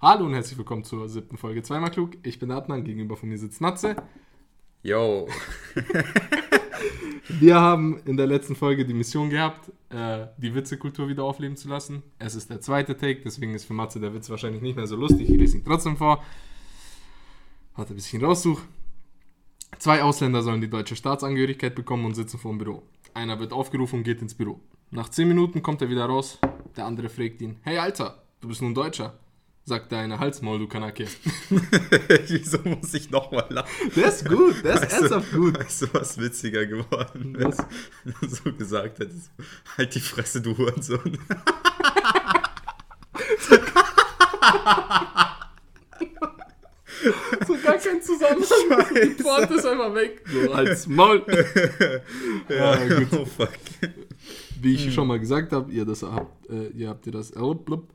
Hallo und herzlich willkommen zur siebten Folge Zweimal Klug. Ich bin Adnan, gegenüber von mir sitzt Natze. Yo. Wir haben in der letzten Folge die Mission gehabt, äh, die Witzekultur wieder aufleben zu lassen. Es ist der zweite Take, deswegen ist für Matze der Witz wahrscheinlich nicht mehr so lustig. Ich lese ihn trotzdem vor. Warte, bis ich ihn raussuche. Zwei Ausländer sollen die deutsche Staatsangehörigkeit bekommen und sitzen vor dem Büro. Einer wird aufgerufen und geht ins Büro. Nach 10 Minuten kommt er wieder raus. Der andere fragt ihn: Hey Alter, du bist nun Deutscher. Sagt der eine Halsmaul, du Kanake. Wieso muss ich nochmal lachen? Der ist gut, der ist Weißt du- ernsthaft gut. Weißt du, was witziger geworden wäre? Du so gesagt hättest, halt die Fresse, du Hurensohn. So gar kein Zusammenhang. Die Pointe ist einfach weg. So als Maul. Ja, gut. oh fuck. Wie ich schon mal gesagt habe, ihr, das habt, äh, ihr habt ihr das. äh, blub.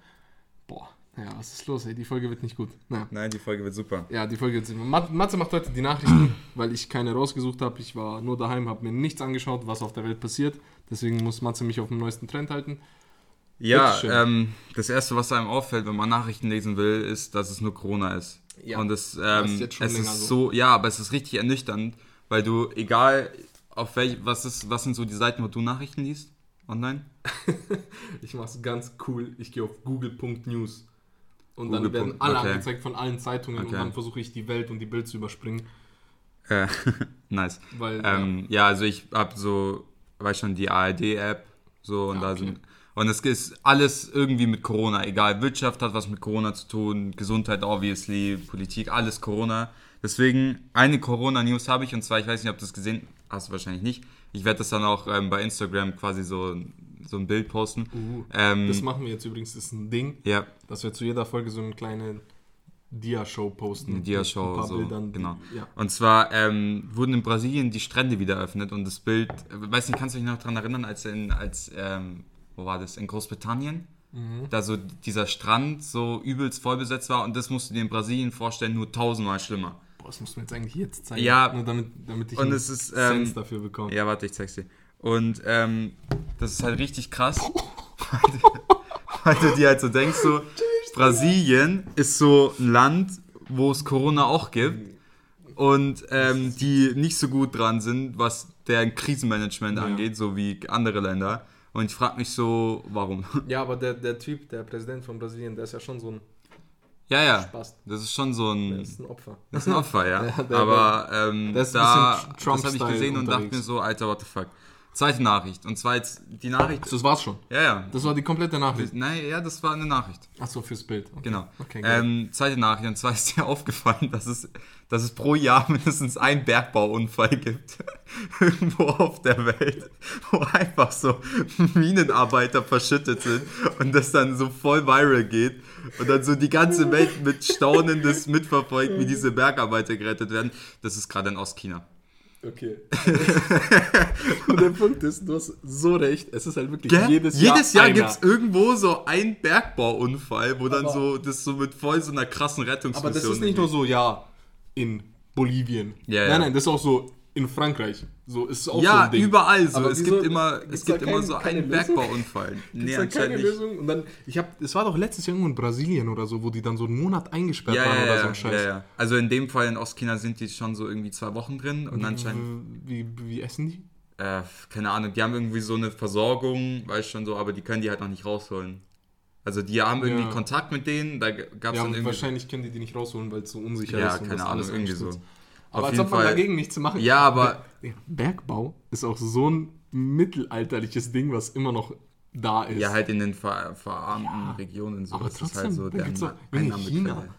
Naja, was ist los, ey? Die Folge wird nicht gut. Naja. Nein, die Folge wird super. Ja, die Folge wird Mat Matze macht heute die Nachrichten, weil ich keine rausgesucht habe. Ich war nur daheim, habe mir nichts angeschaut, was auf der Welt passiert. Deswegen muss Matze mich auf dem neuesten Trend halten. Ja, ähm, das erste, was einem auffällt, wenn man Nachrichten lesen will, ist, dass es nur Corona ist. Ja, Und es, ähm, ist es ist so. so, ja, aber es ist richtig ernüchternd, weil du, egal auf welch, was ist, was sind so die Seiten, wo du Nachrichten liest? Online? Ich mache es ganz cool. Ich gehe auf google.news. Und Google. dann werden alle okay. angezeigt von allen Zeitungen und Okay. dann versuche ich die Welt und die Bild zu überspringen. Äh, nice. Weil, Ähm, ja, also ich habe so, weiß schon, die ARD-App, so und Ja, da okay. sind. Und es ist alles irgendwie mit Corona, egal. Wirtschaft hat was mit Corona zu tun, Gesundheit obviously, Politik, alles Corona. Deswegen eine Corona-News habe ich und zwar, ich weiß nicht, ob du das gesehen hast, du wahrscheinlich nicht. Ich werde das dann auch ähm, bei Instagram quasi so, so ein Bild posten. Uh, ähm, das machen wir jetzt übrigens, das ist ein Ding, ja, dass wir zu jeder Folge so eine kleine Dia-Show posten. Eine Dia-Show, so, Bildern, die- genau. Ja. Und zwar ähm, wurden in Brasilien die Strände wieder eröffnet und das Bild, äh, weiß nicht, kannst du dich noch daran erinnern, als in, als, ähm, wo war das, in Großbritannien? Mhm. Da so dieser Strand so übelst voll besetzt war und das musst du dir in Brasilien vorstellen, nur tausendmal schlimmer. Boah, das muss man jetzt eigentlich jetzt zeigen. Ja. Nur damit, damit ich Und einen es ist, ähm, Sense dafür bekomme. Ja, warte, ich zeig's dir. Und ähm, das ist halt richtig krass, weil du, dir halt so denkst, so, Brasilien ist so ein Land, wo es Corona auch gibt und ähm, die nicht so gut dran sind, was deren Krisenmanagement Ja. angeht, so wie andere Länder. Und ich frage mich so, warum? Ja, aber der, der Typ, der Präsident von Brasilien, der ist ja schon so ein ja, ja, Spaß. das ist schon so ein, ist ein Opfer. das ist ein Opfer, ja. Ja, der- Aber ähm, der ist ein da, das habe ich gesehen und dachte mir so, Alter, what the fuck. Zweite Nachricht. Und zwar jetzt die Nachricht. Das war's schon. Ja, ja. Das war die komplette Nachricht. Nein, ja, das war eine Nachricht. Achso, fürs Bild. Okay. Genau. Okay, ähm, zweite Nachricht. Und zwar ist dir aufgefallen, dass es, dass es pro Jahr mindestens einen Bergbauunfall gibt. Irgendwo auf der Welt, wo einfach so Minenarbeiter verschüttet sind und das dann so voll viral geht und dann so die ganze Welt mit Staunen das mitverfolgt, wie diese Bergarbeiter gerettet werden. Das ist gerade in Ostchina. Okay. Und der Punkt ist, du hast so recht, es ist halt wirklich Gell? jedes Jahr. Jedes Jahr gibt es irgendwo so einen Bergbauunfall, wo dann Aber- so das so mit voll so einer krassen Rettungsmission Aber das ist nicht nur so, ja, in Bolivien. Ja, nein, ja. nein, das ist auch so in Frankreich. So ist es auch so Ja, ein Ding. überall so. Aber es gibt immer, es gibt immer kein- so einen? Bergbauunfall. Nee, da keine nicht. Lösung? Und dann, ich habe, es war doch letztes Jahr irgendwo in Brasilien oder so, wo die dann so einen Monat eingesperrt Ja, waren ja, oder so ja, ein Scheiß. ja, ja. Also in dem Fall in Ostchina sind die schon so irgendwie zwei Wochen drin und anscheinend, Wie, wie essen die? äh, keine Ahnung, die haben irgendwie so eine Versorgung, weiß schon so, aber die können die halt noch nicht rausholen. Also die haben irgendwie Ja. Kontakt mit denen, da gab es Ja, dann und irgendwie. wahrscheinlich können die die nicht rausholen, weil es so unsicher ja, ist. und keine das Ahnung, irgendwie so. Auf Aber als jeden ob man Fall- dagegen nichts machen Ja, aber- Ber- Bergbau ist auch so ein mittelalterliches Ding, was immer noch da ist. Ja, halt in den ver verarmten Ja, Regionen so. aber das ist trotzdem, halt so da deren gibt's doch- Einnahmequelle. China.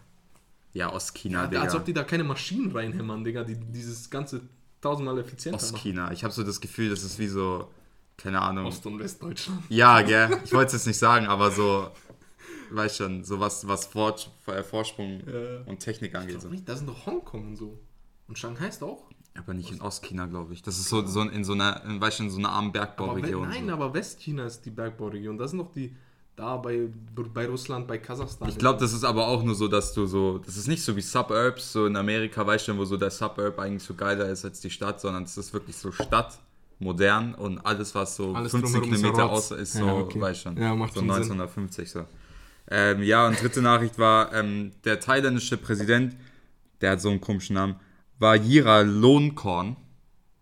Ja, Ostchina, Ja, Digga. als ob die da keine Maschinen reinhämmern, Digga, die dieses ganze tausendmal effizienter machen. Ostchina. Ich habe so das Gefühl, das ist wie so, keine Ahnung. Ost- und Westdeutschland. Ja, gell. Ich wollte es jetzt nicht sagen, aber so, weiß schon, so was, was Fort, äh, Vorsprung Ja. und Technik angeht. So. Da sind doch Hongkong und so. Und Shanghai ist auch. Aber nicht in Ostchina, glaube ich. Das ist so, so in so einer, in, weißt du, in so einer armen Aber Bergbauregion. nein, so. aber Westchina ist die Bergbauregion. Das sind doch die da bei, bei Russland, bei Kasachstan. Ich glaube, das ist aber auch nur so, dass du so, das ist nicht so wie Suburbs, so in Amerika, weißt du, wo so der Suburb eigentlich so geiler ist als die Stadt, sondern es ist wirklich so Stadt, modern und alles, was so Alles 15 drumherum ist Kilometer Rotz. außer ist, Ja, so, okay. weißt schon, Ja, macht so schon Sinn. 1950 so. Ähm, ja, und dritte Nachricht war, ähm, der thailändische Präsident, der hat so einen komischen Namen, Vajira Lohnkorn.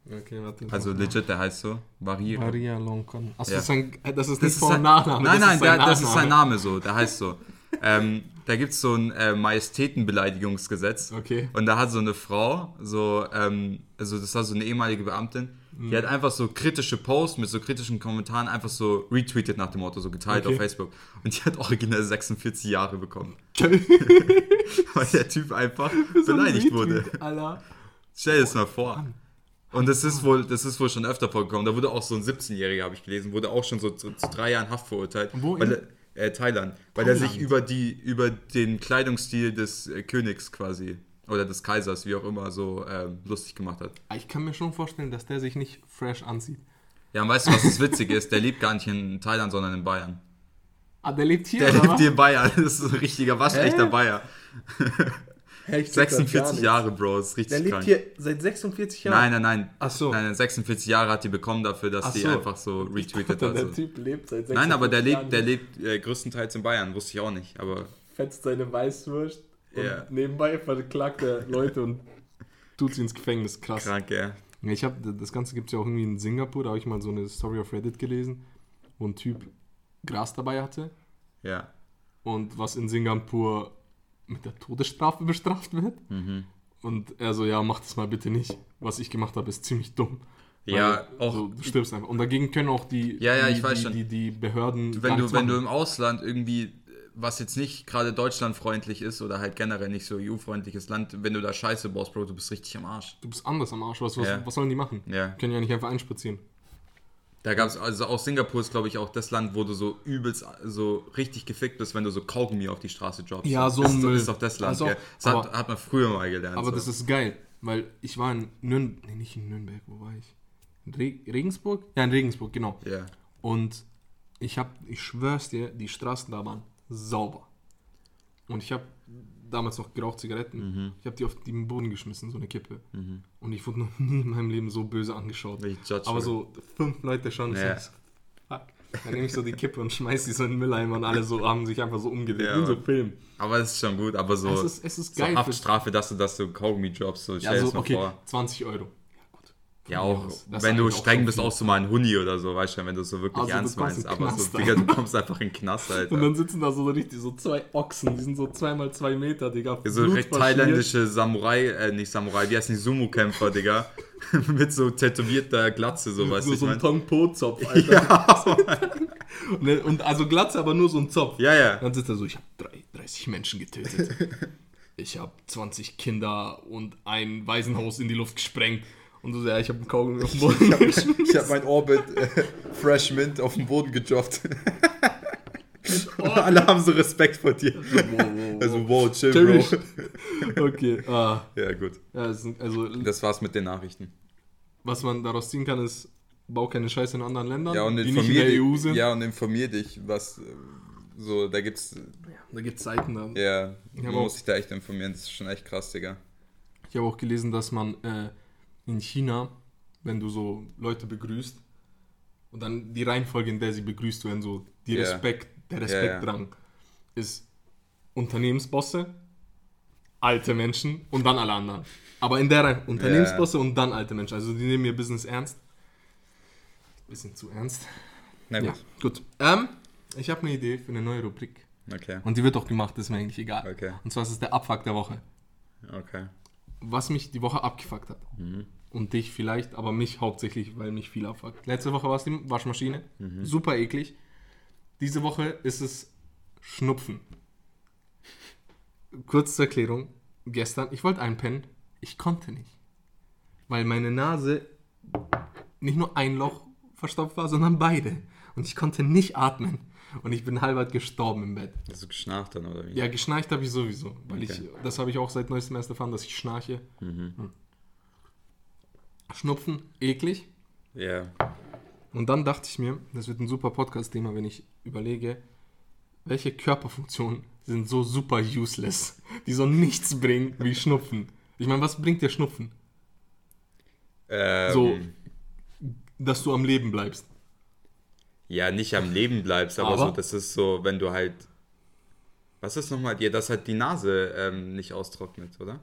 Okay, warte. Also legit, der heißt so. Vajira. Maria Lonkon. Achso, Ja. das, ist ein, das ist Das nicht ist Vor- sein- und Nachname. Nein, das nein, ist der, das ist sein. Name so, der heißt so. ähm, da gibt es so ein äh, Majestätenbeleidigungsgesetz. Okay. Und da hat so eine Frau, so, ähm, also das war so eine ehemalige Beamtin, Mhm. die hat einfach so kritische Posts mit so kritischen Kommentaren einfach so retweetet nach dem Motto, so geteilt Okay. auf Facebook. Und die hat original 46 Jahre bekommen. Weil der Typ einfach So ein beleidigt Retweet, wurde. Alter. Stell dir das mal vor. Und das ist wohl, das ist wohl schon öfter vorgekommen. Da wurde auch so ein 17-Jähriger, habe ich gelesen, wurde auch schon so zu, zu drei Jahren Haft verurteilt. Wo Weil er, äh, Thailand. Weil er sich über, die, über den Kleidungsstil des äh, Königs quasi oder des Kaisers, wie auch immer, so ähm, lustig gemacht hat. Ich kann mir schon vorstellen, dass der sich nicht fresh anzieht. Ja, und weißt du, was das Witzige ist? Der lebt gar nicht in Thailand, sondern in Bayern. Ah, der lebt hier, Der lebt was? hier in Bayern. Das ist ein richtiger, waschechter Hä? Bayer. Hä, ich check das gar 46 nicht. Jahre, Bro. Das ist richtig Der lebt krank. hier seit 46 Jahren. Nein, nein, nein. Ach so. Nein, nein, 46 Jahre hat die bekommen dafür, dass Ach die so. einfach so retweetet hat. der. Typ lebt seit 46 Nein, aber der Jahren. lebt, der lebt äh, größtenteils in Bayern, wusste ich auch nicht. Aber fetzt seine Weißwurst und Ja. nebenbei verklagt er Leute und tut sie ins Gefängnis. Krass. krank, ja. Ich habe das Ganze gibt es ja auch irgendwie in Singapur, da habe ich mal so eine Story auf Reddit gelesen, wo ein Typ Gras dabei hatte Ja. und was in Singapur mit der Todesstrafe bestraft wird. Mhm. Und er so, ja, mach das mal bitte nicht. Was ich gemacht habe, ist ziemlich dumm. Ja, Weil, auch- So, du stirbst einfach. Und dagegen können auch die, Ja, ja, die, ich weiß die, schon. die, die Behörden. Wenn du, wenn du im Ausland irgendwie, was jetzt nicht gerade deutschlandfreundlich ist oder halt generell nicht so EU-freundliches Land, wenn du da Scheiße baust, Bro, du bist richtig am Arsch. Du bist anders am Arsch. Was, was, Ja. was sollen die machen? Ja. Können ja nicht einfach einspazieren. Da gab es, also aus Singapur ist, glaube ich, auch das Land, wo du so übelst, so richtig gefickt bist, wenn du so Kaugummi auf die Straße droppst. Ja, so das ein Müll. ist doch das Land, Also, gell? Das hat, aber- hat man früher mal gelernt. Aber so. das ist geil, weil ich war in Nürnberg, nee, nicht in Nürnberg, wo war ich? In Re Regensburg? Ja, in Regensburg, genau. Ja. Und ich habe, ich schwör's dir, die Straßen da waren sauber. Und ich habe damals noch geraucht Zigaretten. Mhm. Ich habe die auf den Boden geschmissen, so eine Kippe. Und ich wurde noch nie in meinem Leben so böse angeschaut. Aber so fünf Leute schon. Ja. Ja. So, fuck. Dann nehme ich so die Kippe und schmeiß die so in den Mülleimer und alle so haben sich einfach so umgedreht. Ja, wie so. Film. Aber es ist schon gut, aber so, Es ist, es ist so geil. für- Haftstrafe, dass du, dass du Kaugummi droppst, so stell ja, so, okay, vor. 20 Euro. Ja, auch. Das wenn du streng bist, auch so mal ein Huni oder so, weißt du, wenn du es so wirklich Also, ernst meinst. Aber so, Digga, du kommst einfach in den Knast, Und Alter. dann sitzen da so richtig so zwei Ochsen, die sind so zweimal zwei Meter, Digga. So recht thailändische Samurai, äh, nicht Samurai, die heißen die Sumo-Kämpfer, Digga. Mit so tätowierter Glatze, so, weißt du, So, so ein mein. Tong Po-Zopf, Alter. Ja, Und, und also Glatze, aber nur so ein Zopf. ja, ja. Dann sitzt er so, ich habe 30 Menschen getötet. Ich habe 20 Kinder und ein Waisenhaus in die Luft gesprengt. Und so, ja, ich habe einen Kaugummi auf den Boden geschmissen. Ich habe mein Orbit äh, Fresh Mint auf den Boden gedroppt. Alle haben so Respekt vor dir. Wow, wow, wow. Also, wow, chill, Cherish. Bro. Okay, ah. Ja, gut. Ja, sind, also, Das war's mit den Nachrichten. was man daraus ziehen kann, ist, bau keine Scheiße in anderen Ländern, Ja, und die nicht in der dich, EU sind. ja, und informier dich, was äh, so, da gibt's, Da gibt es Seiten da. ja, man muss sich da echt informieren, das ist schon echt krass, Digga. Ich habe auch gelesen, dass man äh, in China, wenn du so Leute begrüßt, und dann die Reihenfolge, in der sie begrüßt werden, so die Ja. Respekt, der Ja, Respektrang ist Unternehmensbosse, alte Menschen und dann alle anderen. Aber in der Reihe Unternehmensbosse und dann alte Menschen. Also die nehmen ihr Business ernst. Bisschen zu ernst. Na gut, Ja, gut. Ähm, ich habe eine Idee für eine neue Rubrik. okay, Und die wird auch gemacht, ist mir eigentlich egal. Okay. Und zwar ist es der Abfuck der Woche. okay. was mich die Woche abgefuckt hat. Und dich vielleicht, aber mich hauptsächlich, weil mich viel abfuckt. Letzte Woche war es die Waschmaschine. Super eklig. Diese Woche ist es Schnupfen. Kurz zur Erklärung. Gestern, ich wollte einpennen. Ich konnte nicht. Weil meine Nase nicht nur ein Loch verstopft war, sondern beide. Und ich konnte nicht atmen. Und ich bin halb gestorben im Bett. Du geschnarcht dann, oder wie? Ja, geschnarcht habe ich sowieso, weil Okay. ich, das habe ich auch seit neuestem erst erfahren, dass ich schnarche. Hm. Schnupfen, eklig. Ja, Und dann dachte ich mir, das wird ein super Podcast-Thema, wenn ich überlege, welche Körperfunktionen sind so super useless, die so nichts bringen wie Schnupfen. Ich meine, was bringt dir Schnupfen? ähm, So, dass du am Leben bleibst. ja, nicht am Leben bleibst, aber, Aber? so, das ist so, wenn du halt Was ist nochmal? Ja, dass halt die Nase ähm, nicht austrocknet, oder?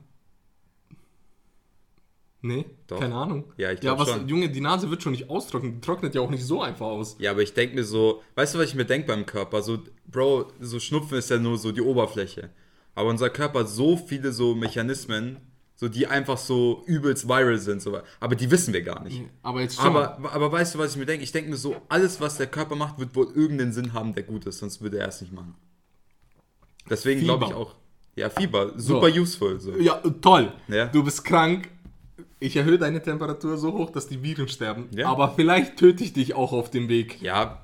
Nee, Doch. keine Ahnung. Ja, ich Ja, was, schon. Junge, die Nase wird schon nicht austrocknen. Die trocknet ja auch nicht so einfach aus. Ja, aber ich denke mir so, weißt du, was ich mir denke beim Körper? So, Bro, so Schnupfen ist ja nur so die Oberfläche. Aber unser Körper hat so viele so Mechanismen, so die einfach so übelst viral sind. So. Aber die wissen wir gar nicht. Aber jetzt schon. Aber, aber weißt du, was ich mir denke? Ich denke mir so, alles, was der Körper macht, wird wohl irgendeinen Sinn haben, der gut ist, sonst würde er es nicht machen. Deswegen glaube ich auch. Ja, Fieber, super useful. So. Ja, toll. Ja. Du bist krank. Ich erhöhe deine Temperatur so hoch, dass die Viren sterben. Ja. Aber vielleicht töte ich dich auch auf dem Weg. Ja,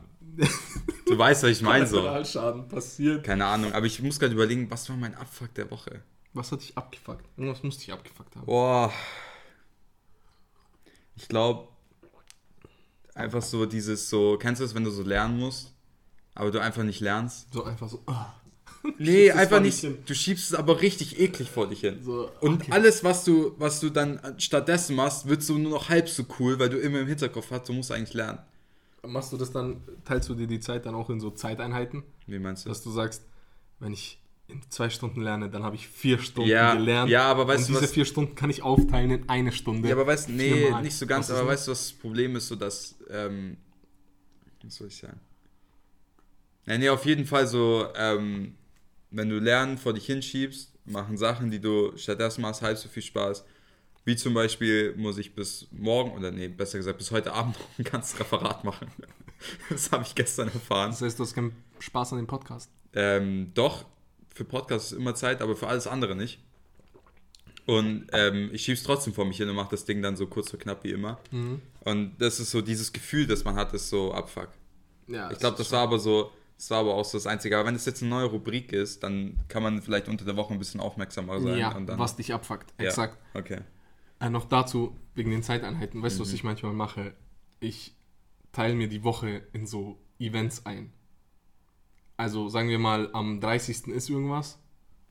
du weißt, was ich meine. So. Kollateralschaden passiert. Keine Ahnung, aber ich muss gerade überlegen, was war mein Abfuck der Woche? Was hat dich abgefuckt? Irgendwas musste ich abgefuckt haben. Boah. Ich glaube, einfach so dieses so, kennst du das, wenn du so lernen musst, aber du einfach nicht lernst? So einfach so. ah. Nee, einfach nicht. hin. Du schiebst es aber richtig eklig vor dich hin. So, Und okay. alles, was du, was du dann stattdessen machst, wird so nur noch halb so cool, weil du immer im Hinterkopf hast, du musst eigentlich lernen. Machst du das dann, teilst du dir die Zeit dann auch in so Zeiteinheiten? Wie meinst du? Dass du sagst, wenn ich in zwei Stunden lerne, dann habe ich vier Stunden Ja, gelernt. ja, aber weißt und du, diese was- vier Stunden kann ich aufteilen in eine Stunde. Ja, aber weißt du, nee, Viermal. nicht so ganz, aber weißt du, was das Problem ist, so dass, ähm, was soll ich sagen? Nee, nee, auf jeden Fall so, ähm, wenn du Lernen vor dich hinschiebst, machen Sachen, die du stattdessen machst, halb so viel Spaß. Wie zum Beispiel muss ich bis morgen, oder nee, besser gesagt, bis heute Abend noch ein ganzes Referat machen. Das habe ich gestern erfahren. Das heißt, du hast keinen Spaß an dem Podcast. Ähm, doch, für Podcasts ist immer Zeit, aber für alles andere nicht. Und ähm, ich schieb's trotzdem vor mich hin und mache das Ding dann so kurz und knapp wie immer. Und das ist so dieses Gefühl, das man hat, ist so Abfuck. Ja, Ich glaube, das war aber so, das war aber auch so das Einzige. Aber wenn es jetzt eine neue Rubrik ist, dann kann man vielleicht unter der Woche ein bisschen aufmerksamer sein. Ja, und dann, was dich abfuckt. ja, Exakt. Okay. Äh, noch dazu, wegen den Zeiteinheiten. Weißt du, Mhm. was ich manchmal mache? Ich teile mir die Woche in so Events ein. Also sagen wir mal, am 30. ist irgendwas.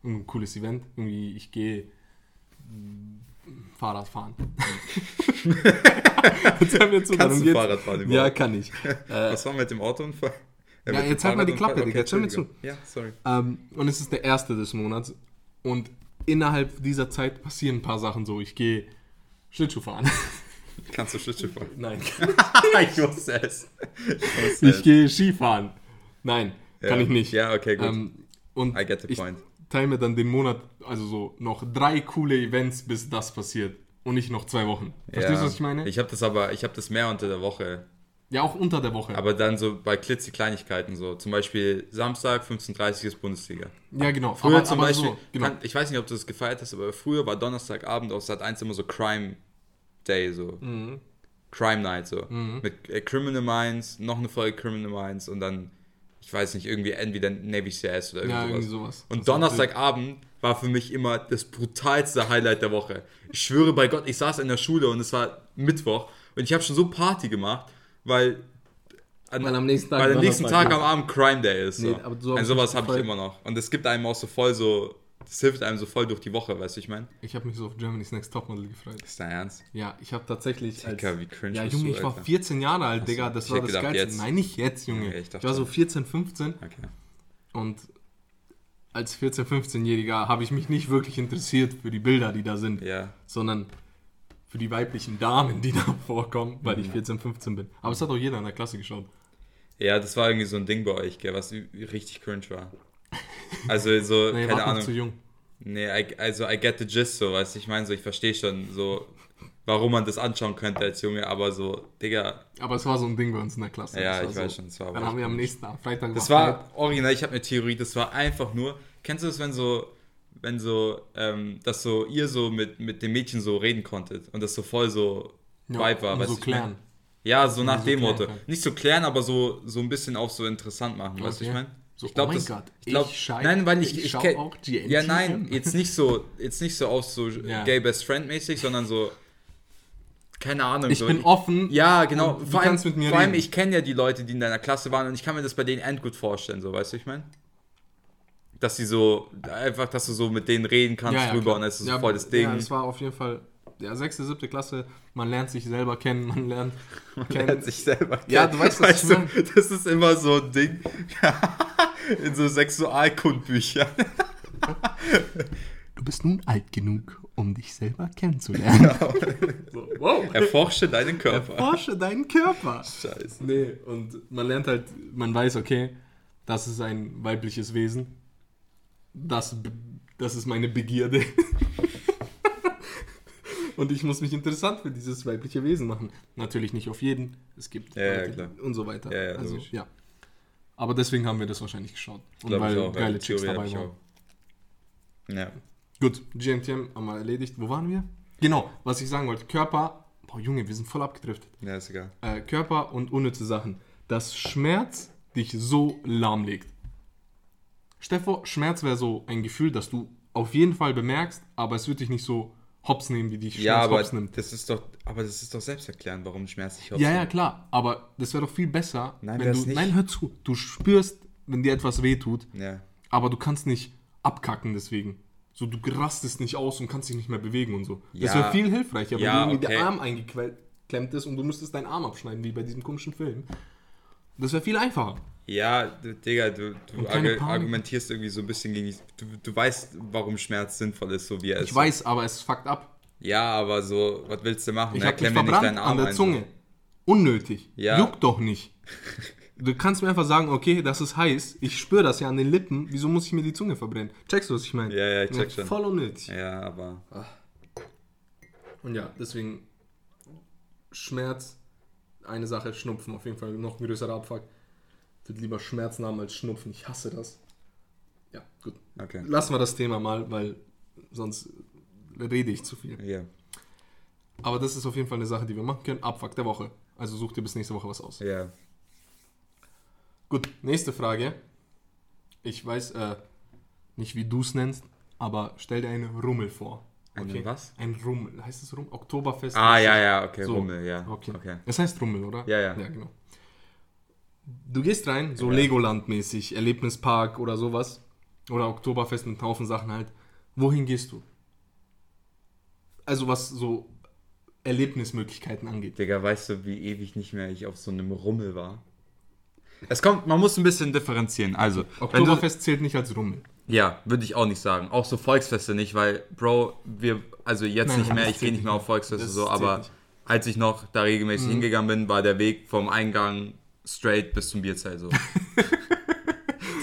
Ein cooles Event. Irgendwie, ich gehe mm, Fahrrad fahren. Kannst du. Fahrrad fahren überhaupt? Ja, kann ich. Äh, Was war mit dem Autounfall? Ja, jetzt halt mal die? Klappe, Digga, jetzt hör mir Entschuldigung. Ja, sorry. Ähm, und es ist der erste des Monats. Und innerhalb dieser Zeit passieren ein paar Sachen so. Ich gehe Schlittschuh fahren. Kannst du Schlittschuh fahren? Nein. ich wusste es. Ich Ich gehe Skifahren. Nein, kann Ja. ich nicht. Ja, okay, gut. Ähm, und I get the ich point. teile mir dann den Monat, also so noch drei coole Events, bis das passiert. Und nicht noch zwei Wochen. Verstehst du, was ich meine? Ich habe das aber, ich habe das mehr unter der Woche. Ja, auch unter der Woche. Aber dann so bei klitzekleinigkeiten so. Zum Beispiel Samstag 15.30 ist Bundesliga. ja, genau. Früher aber, zum aber Beispiel, so, genau. kann, ich weiß nicht, ob du das gefeiert hast, aber früher war Donnerstagabend auf Sat 1 immer so Crime Day, so. Mhm. Crime Night, so. Mit äh, Criminal Minds, noch eine Folge Criminal Minds und dann, ich weiß nicht, irgendwie entweder Navy CS oder ja, irgendwie irgendwie sowas. Und Das Donnerstagabend war für mich immer das brutalste Highlight der Woche. Ich schwöre bei Gott, ich saß in der Schule und es war Mittwoch und ich habe schon so Party gemacht, weil, an, Weil am nächsten Tag weil am nächsten Tag am Abend Crime Day ist. So. Nee, aber so hab und ich sowas habe ich immer noch. Und es gibt einem auch so voll so, das hilft einem so voll durch die Woche, weißt du, ich meine? Ich habe mich so auf Germany's Next Topmodel gefreut. Ist dein Ernst? Ja, ich habe tatsächlich. Digga, wie cringe ja, Junge, du, ich war Alter. 14 Jahre alt, Digga. Das ich war das gedacht, Geilste. jetzt. Nein, nicht jetzt, Junge. Okay, ich ich, war so schon. 14, 15 Okay. und als 14, 15-Jähriger habe ich mich nicht wirklich interessiert für die Bilder, die da sind, Ja. sondern für die weiblichen Damen, die da vorkommen, weil Mhm. ich 14, 15 bin. Aber es hat auch jeder in der Klasse geschaut. Ja, das war irgendwie so ein Ding bei euch, gell, was richtig cringe war. Also so, Nee, keine Ahnung. zu jung. Nee, I, also I get the gist, so, weißt du, ich meine so, ich verstehe schon so, warum man das anschauen könnte als Junge, aber so, Digga, Aber es war so ein Ding bei uns in der Klasse. ja, ich war weiß so. schon, das war Dann haben wir am nächsten Tag, Freitag Das war war original, ich habe eine Theorie, das war einfach nur, kennst du das, wenn so, wenn so, ähm, dass so ihr so mit, mit dem Mädchen so reden konntet und das so voll so Ja, Vibe war, weißt so ich mein? klären. Ja, so nach so dem klären Motto. Nicht so klären, aber so, so ein bisschen auch so interessant machen, weißt du, ich Okay. meine? So, ich glaub, oh mein das- Gott, ich glaub, ich schei- nein, weil ich, ich ich, kenn- auch GNTM. Ja, nein, jetzt nicht so, jetzt nicht so auf so Ja. Gay Best Friend mäßig, sondern so, keine Ahnung. Ich so, bin offen. Ja, genau. Vor allem, kannst mit mir vor allem ich kenne ja die Leute, die in deiner Klasse waren und ich kann mir das bei denen endgut vorstellen, so, weißt du, ich meine? Dass sie so, einfach, dass du so mit denen reden kannst drüber klar. und es ist ja, so voll das Ding. Ja, es war auf jeden Fall ja, sechste, siebte Klasse. Man lernt sich selber kennen, man lernt, Man kennen. lernt sich selber Ja, kennen. du weißt, was ich du, Das ist immer so ein Ding. In so Sexualkundbüchern. Du bist nun alt genug, um dich selber kennenzulernen. so, wow. Erforsche deinen Körper. Erforsche deinen Körper. Scheiße. Nee, und man lernt halt, man weiß, okay, das ist ein weibliches Wesen. Das, das ist meine Begierde. und ich muss mich interessant für dieses weibliche Wesen machen. Natürlich nicht auf jeden. Es gibt Ja, ja, und so weiter. Ja, ja, also, ja. Aber deswegen haben wir das wahrscheinlich geschaut. Und Glaub weil auch, geile Chicks dabei waren. Ja. Gut, GMTM haben wir erledigt. Wo waren wir? Genau, was ich sagen wollte. Körper. Boah, Junge, wir sind voll abgedriftet. Ja, ist egal. Äh, Körper und unnütze Sachen. Dass Schmerz dich so lahmlegt. Stell vor, Schmerz wäre so ein Gefühl, das du auf jeden Fall bemerkst, aber es wird dich nicht so hops nehmen, wie dich Schmerz Ja, aber hops nimmt. das ist doch, aber das ist doch selbsterklärend, warum Schmerz dich Ja, ja, klar. Aber das wäre doch viel besser, Nein, wenn du. nicht. Nein, hör zu. Du spürst, wenn dir etwas wehtut, Ja. aber du kannst nicht abkacken deswegen. So, du rastest nicht aus und kannst dich nicht mehr bewegen und so. Das Ja. wäre viel hilfreicher, wenn Ja, irgendwie okay. der Arm eingeklemmt ist und du müsstest deinen Arm abschneiden, wie bei diesem komischen Film. Das wäre viel einfacher. Ja, du, Digga, du, du Panik. argumentierst irgendwie so ein bisschen gegen du, du weißt, warum Schmerz sinnvoll ist, so wie er ist. Ich weiß, aber es fuckt ab. Ja, aber so, was willst du machen? Ich Na, hab mich klemm mir verbrannt an der. Zunge. Unnötig. Ja. Juckt doch nicht. Du kannst mir einfach sagen, okay, das ist heiß. Ich spüre das ja an den Lippen. Wieso muss ich mir die Zunge verbrennen? Checkst du, was ich meine? Ja, ja, ich check schon. Voll unnötig. Ja, aber Und ja, deswegen Schmerz, eine Sache, Schnupfen, auf jeden Fall noch größerer Abfuck. Ich würde lieber Schmerzen haben als Schnupfen. Ich hasse das. Ja, gut. okay. Lassen wir das Thema mal, weil sonst rede ich zu viel. Ja, Aber das ist auf jeden Fall eine Sache, die wir machen können. Abfuck der Woche. Also such dir bis nächste Woche was aus. ja. Gut, nächste Frage. Ich weiß äh, nicht, wie du es nennst, aber stell dir einen Rummel vor. Einen was? Ein Rummel. Heißt es Rummel? Oktoberfest? Ah, ja, ja, okay, So. Rummel, ja. Okay. okay. Es heißt Rummel, oder? Ja, ja. Ja, genau. Du gehst rein, so Ja. Legoland-mäßig, Erlebnispark oder sowas. Oder Oktoberfest mit Haufen Sachen halt. Wohin gehst du? Also was so Erlebnismöglichkeiten angeht. Digga, weißt du, wie ewig nicht mehr ich auf so einem Rummel war? Es kommt, man muss ein bisschen differenzieren. Also, wenn du, Oktoberfest zählt nicht als Rummel. ja, würde ich auch nicht sagen. Auch so Volksfeste nicht, weil, Bro, wir, also jetzt Nein, nicht mehr, ich gehe nicht mehr auf Volksfeste so, aber nicht. Mhm. als ich noch da regelmäßig hingegangen bin, war der Weg vom Eingang straight bis zum Bierzelt so.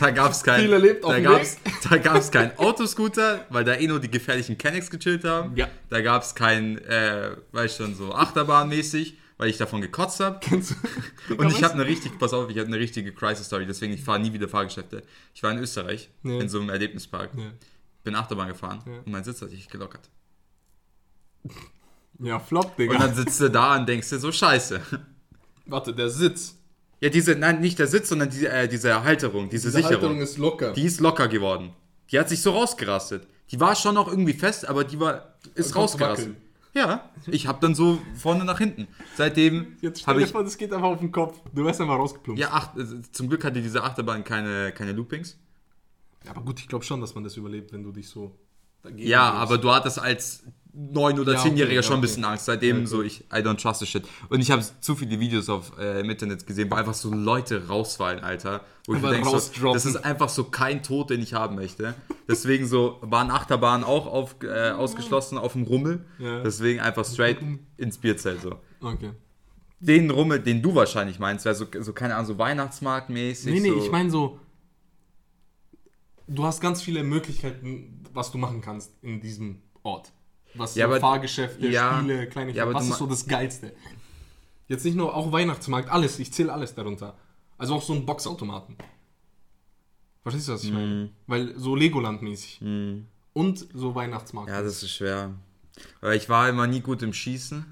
Da gab es kein, Viel erlebt auf da gab's, da gab's kein Autoscooter, weil da eh nur die gefährlichen Kennex gechillt haben. Ja. Da gab es kein, äh, weißt schon, so Achterbahnmäßig, weil ich davon gekotzt habe. Und ich habe eine richtig, pass auf, ich habe eine richtige Crisis-Story, deswegen ich fahre nie wieder Fahrgeschäfte. Ich war in Österreich, Ja. in so einem Erlebnispark, Ja. bin Achterbahn gefahren Ja. und mein Sitz hat sich gelockert. ja, Flop, Digga. Und dann sitzt du da und denkst dir so, scheiße. Warte, der Sitz. Ja, diese, nein, nicht der Sitz, sondern die, äh, diese Halterung, diese, Diese Sicherung. Halterung ist locker. die ist locker geworden. Die hat sich so rausgerastet. Die war schon noch irgendwie fest, aber die war, ist du rausgerastet. Ja, ich habe dann so vorne nach hinten. Seitdem Jetzt stell dir ich, vor, das geht einfach auf den Kopf. Du wärst einfach rausgeplumpst. ja, acht, äh, zum Glück hatte diese Achterbahn keine, keine Loopings. Aber gut, ich glaube schon, dass man das überlebt, wenn du dich so dagegen Ja, aber du hattest als 9- oder Ja, 10-Jähriger okay, ja, schon ein okay. bisschen Angst. Seitdem Ja, okay. so, ich, I don't trust the shit. Und ich habe zu viele Videos auf, äh, im Internet gesehen, wo einfach so Leute rausfallen, Alter. Wo ich Einfach mir denk, so, das ist einfach so kein Tod, den ich haben möchte. Deswegen so waren Achterbahnen auch auf, äh, ausgeschlossen auf dem Rummel. Ja. Deswegen einfach straight ins Bierzelt so. Okay. Den Rummel, den du wahrscheinlich meinst, wäre so, so, keine Ahnung, so Weihnachtsmarktmäßig. Nee, nee, so, ich meine so. Du hast ganz viele Möglichkeiten, was du machen kannst in diesem Ort. Was Ja, so aber- Fahrgeschäfte, ja, Spiele, Kleinigkeiten. ja, was ist so das Geilste? Jetzt nicht nur, auch Weihnachtsmarkt, alles. Ich zähle alles darunter. Also auch so ein Boxautomaten. Verstehst du, was ich Mhm. meine? Weil so Legoland-mäßig. Und so Weihnachtsmarkt. Ja, das ist schwer. Weil ich war immer nie gut im Schießen.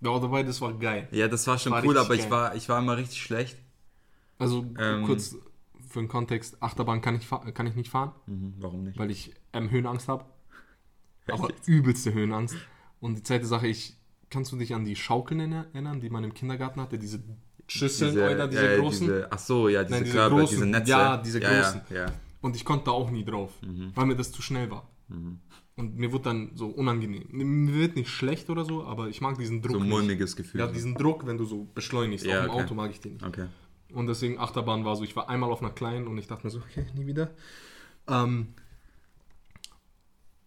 Ja, dabei, das war geil. Ja, das war schon War cool, aber ich war, ich war immer richtig schlecht. Also Ähm. kurz für den Kontext, Achterbahn kann ich, kann ich nicht fahren, Mhm, warum nicht? weil ich ähm, Höhenangst habe. Aber übelste Höhenangst. Und die zweite Sache, ich, kannst du dich an die Schaukeln erinner- erinnern, die man im Kindergarten hatte? Diese Schüsseln oder diese äh, großen? Diese, ach so, ja, diese Nein, diese Körbe, großen. diese Netze. Ja, diese ja, großen. Ja, ja. Und ich konnte da auch nie drauf, Mhm. weil mir das zu schnell war. Und mir wurde dann so unangenehm. Mir wird nicht schlecht oder so, aber ich mag diesen Druck So ein mulmiges Gefühl. Ja, diesen Druck, wenn du so beschleunigst. Ja, Auch im okay. Auto mag ich den nicht. okay. Und deswegen Achterbahn war so, ich war einmal auf einer kleinen und ich dachte mir so, okay, nie wieder. Ähm,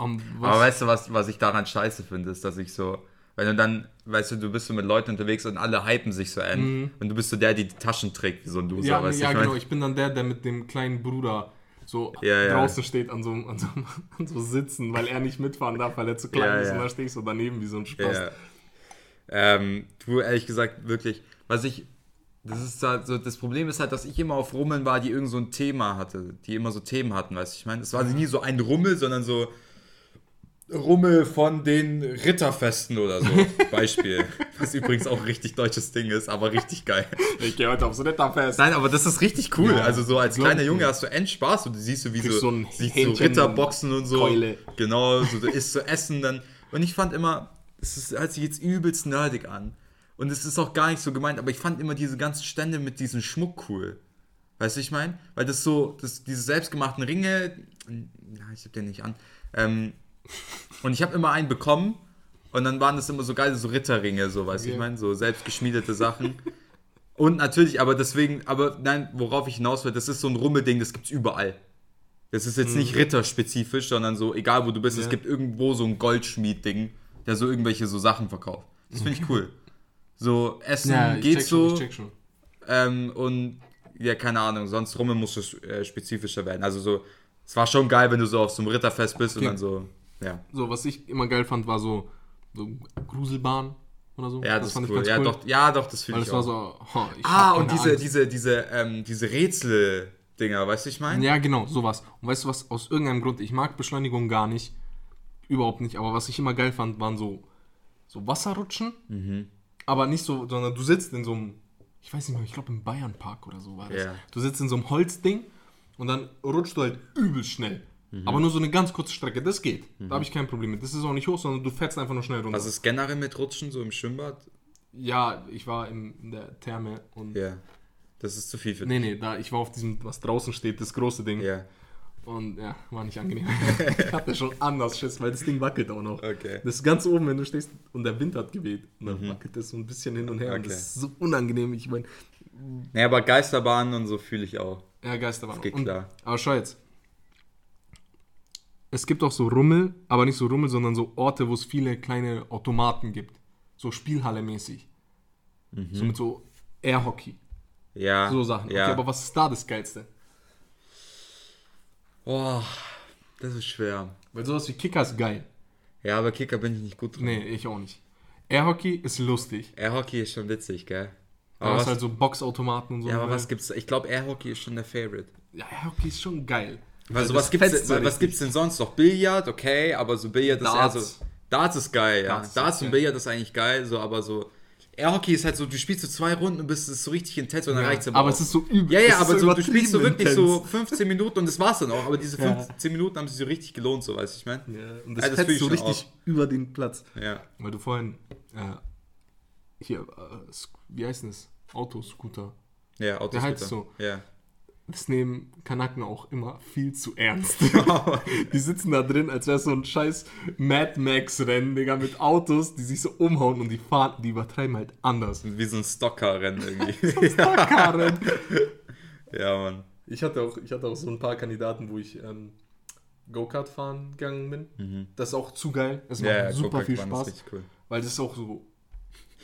um, Aber weißt du, was, was ich daran scheiße finde, ist, dass ich so, wenn du dann, weißt du, du bist so mit Leuten unterwegs und alle hypen sich so an und du bist so der, die die Taschen trägt, wie so ein Loser, Mhm. ja, weißt du, ja ich mein? genau, ich bin dann der, der mit dem kleinen Bruder so Ja, ja. draußen steht an so, an, so, an so Sitzen, weil er nicht mitfahren darf, weil er zu klein Ja, ist ja. und da stehe ich so daneben wie so ein Spaß. Ja. Ähm, du, ehrlich gesagt, wirklich, was ich, das ist halt so, das Problem ist halt, dass ich immer auf Rummeln war, die irgend so ein Thema hatte, die immer so Themen hatten, weißt du, ich meine, es war nie so ein Rummel, sondern so Rummel von den Ritterfesten oder so, Beispiel. Was übrigens auch ein richtig deutsches Ding ist, aber richtig geil. Ich gehe heute aufs Ritterfest. Nein, aber das ist richtig cool. Ja, also so als glaub kleiner Junge hast du Endspaß und du siehst so wie Kriegst so, so siehst so Ritterboxen und so. Keule. Genau, so du isst so Essen dann. Und ich fand immer, es hört sich jetzt übelst nerdig an. Und es ist auch gar nicht so gemeint, aber ich fand immer diese ganzen Stände mit diesem Schmuck cool. Weißt du, ich meine? Weil das so, das, diese selbstgemachten Ringe, ja, ich hab den nicht an. Ähm, und ich habe immer einen bekommen und dann waren das immer so geile so Ritterringe, so, weißt du, Okay. ich meine? So selbstgeschmiedete Sachen. Und natürlich, aber deswegen, aber nein, worauf ich hinaus will, das ist so ein Rummelding, das gibt's überall. Das ist jetzt nicht ritterspezifisch, sondern so, egal wo du bist, Mhm. Ja. es gibt irgendwo so ein Goldschmied-Ding, der so irgendwelche so Sachen verkauft. Das finde ich cool. So, Essen ja, geht so schon. ähm, und ja, keine Ahnung, sonst Rummel muss es äh, spezifischer werden. Also so, es war schon geil, wenn du so auf so einem Ritterfest bist und Okay. dann so, ja. So, was ich immer geil fand, war so, so Gruselbahn oder so. Ja, das, ich cool. Ja, doch, ja, doch, das Weil finde ich war auch. so, oh, ich ah, und diese, Angst. diese, diese, ähm, diese Rätsel-Dinger, weißt du, ich meine? Ja, genau, sowas. Und weißt du was, aus irgendeinem Grund, ich mag Beschleunigung gar nicht. Überhaupt nicht. Aber was ich immer geil fand, waren so, so Wasserrutschen. Mhm. Aber nicht so, sondern du sitzt in so einem, ich weiß nicht mehr, ich glaube im Bayernpark oder so war das. Ja. Du sitzt in so einem Holzding und dann rutschst du halt übel schnell. Mhm. Aber nur so eine ganz kurze Strecke, das geht. Da habe ich kein Problem mit. Das ist auch nicht hoch, sondern du fährst einfach nur schnell runter. Was ist generell mit Rutschen, so im Schwimmbad? ja, ich war im, in der Therme und. Ja. Das ist zu viel für Nee, nee, da, ich war auf diesem, was draußen steht, das große Ding. dich. Ja. Und ja, war nicht angenehm. ich hatte schon anders Schiss, weil das Ding wackelt auch noch. Okay. Das ist ganz oben, wenn du stehst und der Wind hat geweht. Und dann wackelt das so ein bisschen hin und her. Und Okay. das ist so unangenehm. Ich meine, Nee, aber Geisterbahnen und so fühle ich auch. ja, Geisterbahn. Geht Und, klar. aber schau jetzt. Es gibt auch so Rummel, aber nicht so Rummel, sondern so Orte, wo es viele kleine Automaten gibt. So Spielhalle-mäßig. So mit so Airhockey. Ja. So Sachen. Ja. Okay, aber was ist da das Geilste? Boah, das ist schwer. Weil sowas wie Kicker ist geil. Ja, aber Kicker bin ich nicht gut drin. Nee, ich auch nicht. Airhockey ist lustig. Airhockey ist schon witzig, gell? Da Aber hast was, halt so Boxautomaten und so. ja, aber was gibt's? Ich glaube, Airhockey ist schon der Favorite. Ja, Airhockey ist schon geil. Also das was gibt's, so denn, was gibt's denn sonst noch? Billard, okay, aber so Billard ist eher Darts. so. Darts ist geil, ja. Darts Darts, ist und geil. Billard ist eigentlich geil, so, aber so. Airhockey ist halt so, du spielst so zwei Runden und bist ist so richtig intens und dann Ja, reicht's aber auch. es ist so übel. Ja, es ja, aber so, du spielst so wirklich so intens. 15 Minuten und das war's dann auch. Aber diese Ja. 15 Minuten haben sich so richtig gelohnt, so weißt du, ich meine. Ja, und Ja, das, das fühl ich so richtig über den Platz. Ja. Weil du vorhin, äh, hier, äh, wie heißt denn das? Autoscooter. Ja, Autos. heißt so. Ja. Das nehmen Kanaken auch immer viel zu ernst. die sitzen da drin, als wäre so ein scheiß Mad Max-Rennen, Digga, mit Autos, die sich so umhauen und die fahren, die übertreiben halt anders. Wie so ein Stocker-Rennen irgendwie. Karen. ja, Mann. Ich hatte auch, ich hatte auch so ein paar Kandidaten, wo ich ähm, Go-Kart fahren gegangen bin. Das ist auch zu geil. Es macht Mhm. Ja, super viel Spaß, richtig cool. weil das ist auch so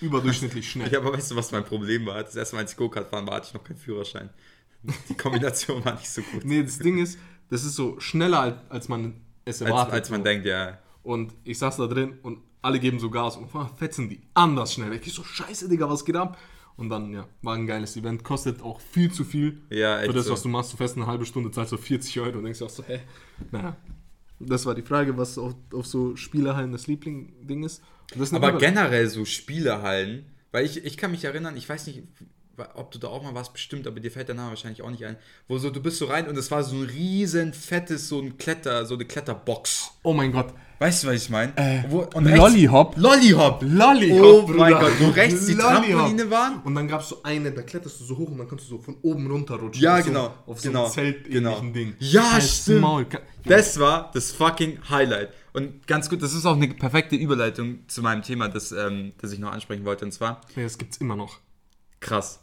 überdurchschnittlich schnell. Ja, aber weißt du, was mein Problem war? Das erste Mal, als ich Go-Kart fahren war, hatte ich noch keinen Führerschein. Die Kombination war nicht so gut. Nee, das Ding ist, das ist so schneller, als, als man es als, erwartet. als man so. denkt, ja. Und ich saß da drin und alle geben so Gas und fetzen die anders schnell weg. Ich so, scheiße, Digga, was geht ab? Und dann, ja, war ein geiles Event. Kostet auch viel zu viel Ja, echt für das, so. was du machst. Du fährst eine halbe Stunde, zahlst so 40 Euro und denkst auch so, hä? Naja. Das war die Frage, was auf, auf so Spielehallen das Liebling-Ding ist. Ist Aber generell so Spielehallen, weil ich, ich kann mich erinnern, ich weiß nicht, ob du da auch mal warst, bestimmt, aber dir fällt der Name wahrscheinlich auch nicht ein, wo so, du bist so rein und es war so ein riesen fettes, so ein Kletter, so eine Kletterbox. Oh mein Gott. Weißt du, was ich meine? Äh, und Lollihop. Lollihop. Lollihop, Oh mein Bruder. Gott, wo rechts die. Trampoline waren. Und dann gab es so eine, da kletterst du so hoch und dann kannst du so von oben runterrutschen. Ja, auf so, genau, Auf so genau, einem Zelt genau. Ding. Ja, Halt's stimmt. Maul. Das war das fucking Highlight. Und ganz gut, das ist auch eine perfekte Überleitung zu meinem Thema, das, ähm, das ich noch ansprechen wollte. Und zwar, Nee, das gibt's immer noch. krass.